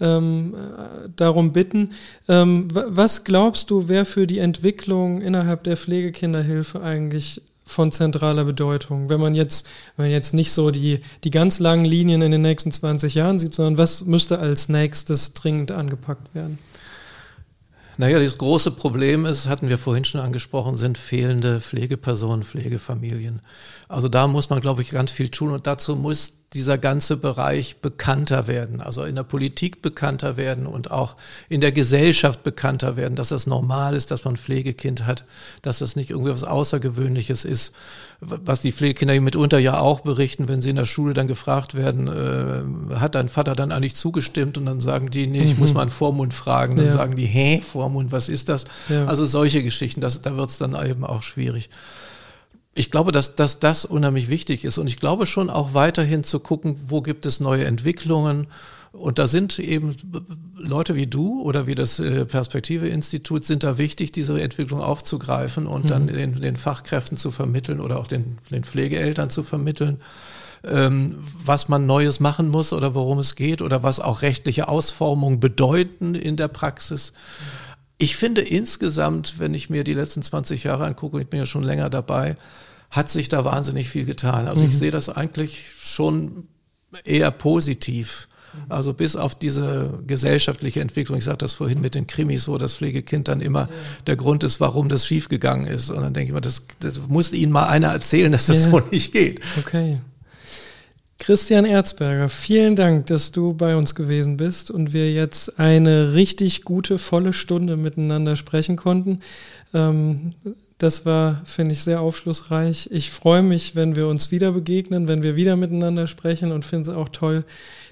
ähm, äh, darum bitten. Ähm, was glaubst du, wer für die Entwicklung innerhalb der Pflegekinderhilfe eigentlich von zentraler Bedeutung. Wenn man jetzt, wenn man jetzt nicht so die, die ganz langen Linien in den nächsten 20 Jahren sieht, sondern was müsste als nächstes dringend angepackt werden? Naja, das große Problem ist, hatten wir vorhin schon angesprochen, sind fehlende Pflegepersonen, Pflegefamilien. Also da muss man, glaube ich, ganz viel tun und dazu muss dieser ganze Bereich bekannter werden, also in der Politik bekannter werden und auch in der Gesellschaft bekannter werden, dass das normal ist, dass man Pflegekind hat, dass das nicht irgendwie was Außergewöhnliches ist, was die Pflegekinder mitunter ja auch berichten, wenn sie in der Schule dann gefragt werden, äh, hat dein Vater dann eigentlich zugestimmt und dann sagen die, nee, ich mhm. muss mal einen Vormund fragen, dann ja. sagen die, hä, Vormund, was ist das? Ja. Also solche Geschichten, das, da wird es dann eben auch schwierig ich glaube, dass, dass das unheimlich wichtig ist. Und ich glaube schon auch weiterhin zu gucken, wo gibt es neue Entwicklungen. Und da sind eben Leute wie du oder wie das äh, Perspektive-Institut sind da wichtig, diese Entwicklung aufzugreifen und mhm. dann den, den Fachkräften zu vermitteln oder auch den, den Pflegeeltern zu vermitteln, ähm, was man Neues machen muss oder worum es geht oder was auch rechtliche Ausformungen bedeuten in der Praxis. Mhm ich finde insgesamt, wenn ich mir die letzten 20 Jahre angucke, und ich bin ja schon länger dabei, hat sich da wahnsinnig viel getan. Also mhm. ich sehe das eigentlich schon eher positiv. Also bis auf diese gesellschaftliche Entwicklung, ich sagte das vorhin mit den Krimis, wo das Pflegekind dann immer ja. der Grund ist, warum das schiefgegangen ist. Und dann denke ich mir, das, das muss Ihnen mal einer erzählen, dass das ja. so nicht geht. Okay. Christian Erzberger, vielen Dank, dass du bei uns gewesen bist und wir jetzt eine richtig gute, volle Stunde miteinander sprechen konnten. Ähm, das war, finde ich, sehr aufschlussreich. Ich freue mich, wenn wir uns wieder begegnen, wenn wir wieder miteinander sprechen und finde es auch toll,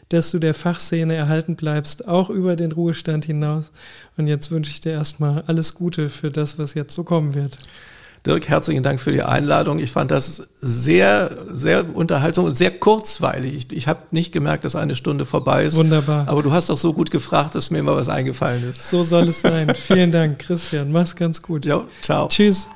dass du der Fachszene erhalten bleibst, auch über den Ruhestand hinaus. Und jetzt wünsche ich dir erstmal alles Gute für das, was jetzt so kommen wird. Dirk, herzlichen Dank für die Einladung. Ich fand das sehr, sehr unterhaltsam und sehr kurzweilig. Ich, ich habe nicht gemerkt, dass eine Stunde vorbei ist. Wunderbar. Aber du hast doch so gut gefragt, dass mir immer was eingefallen ist. So soll es sein. [LAUGHS] Vielen Dank, Christian. Mach's ganz gut. Ja, ciao. Tschüss.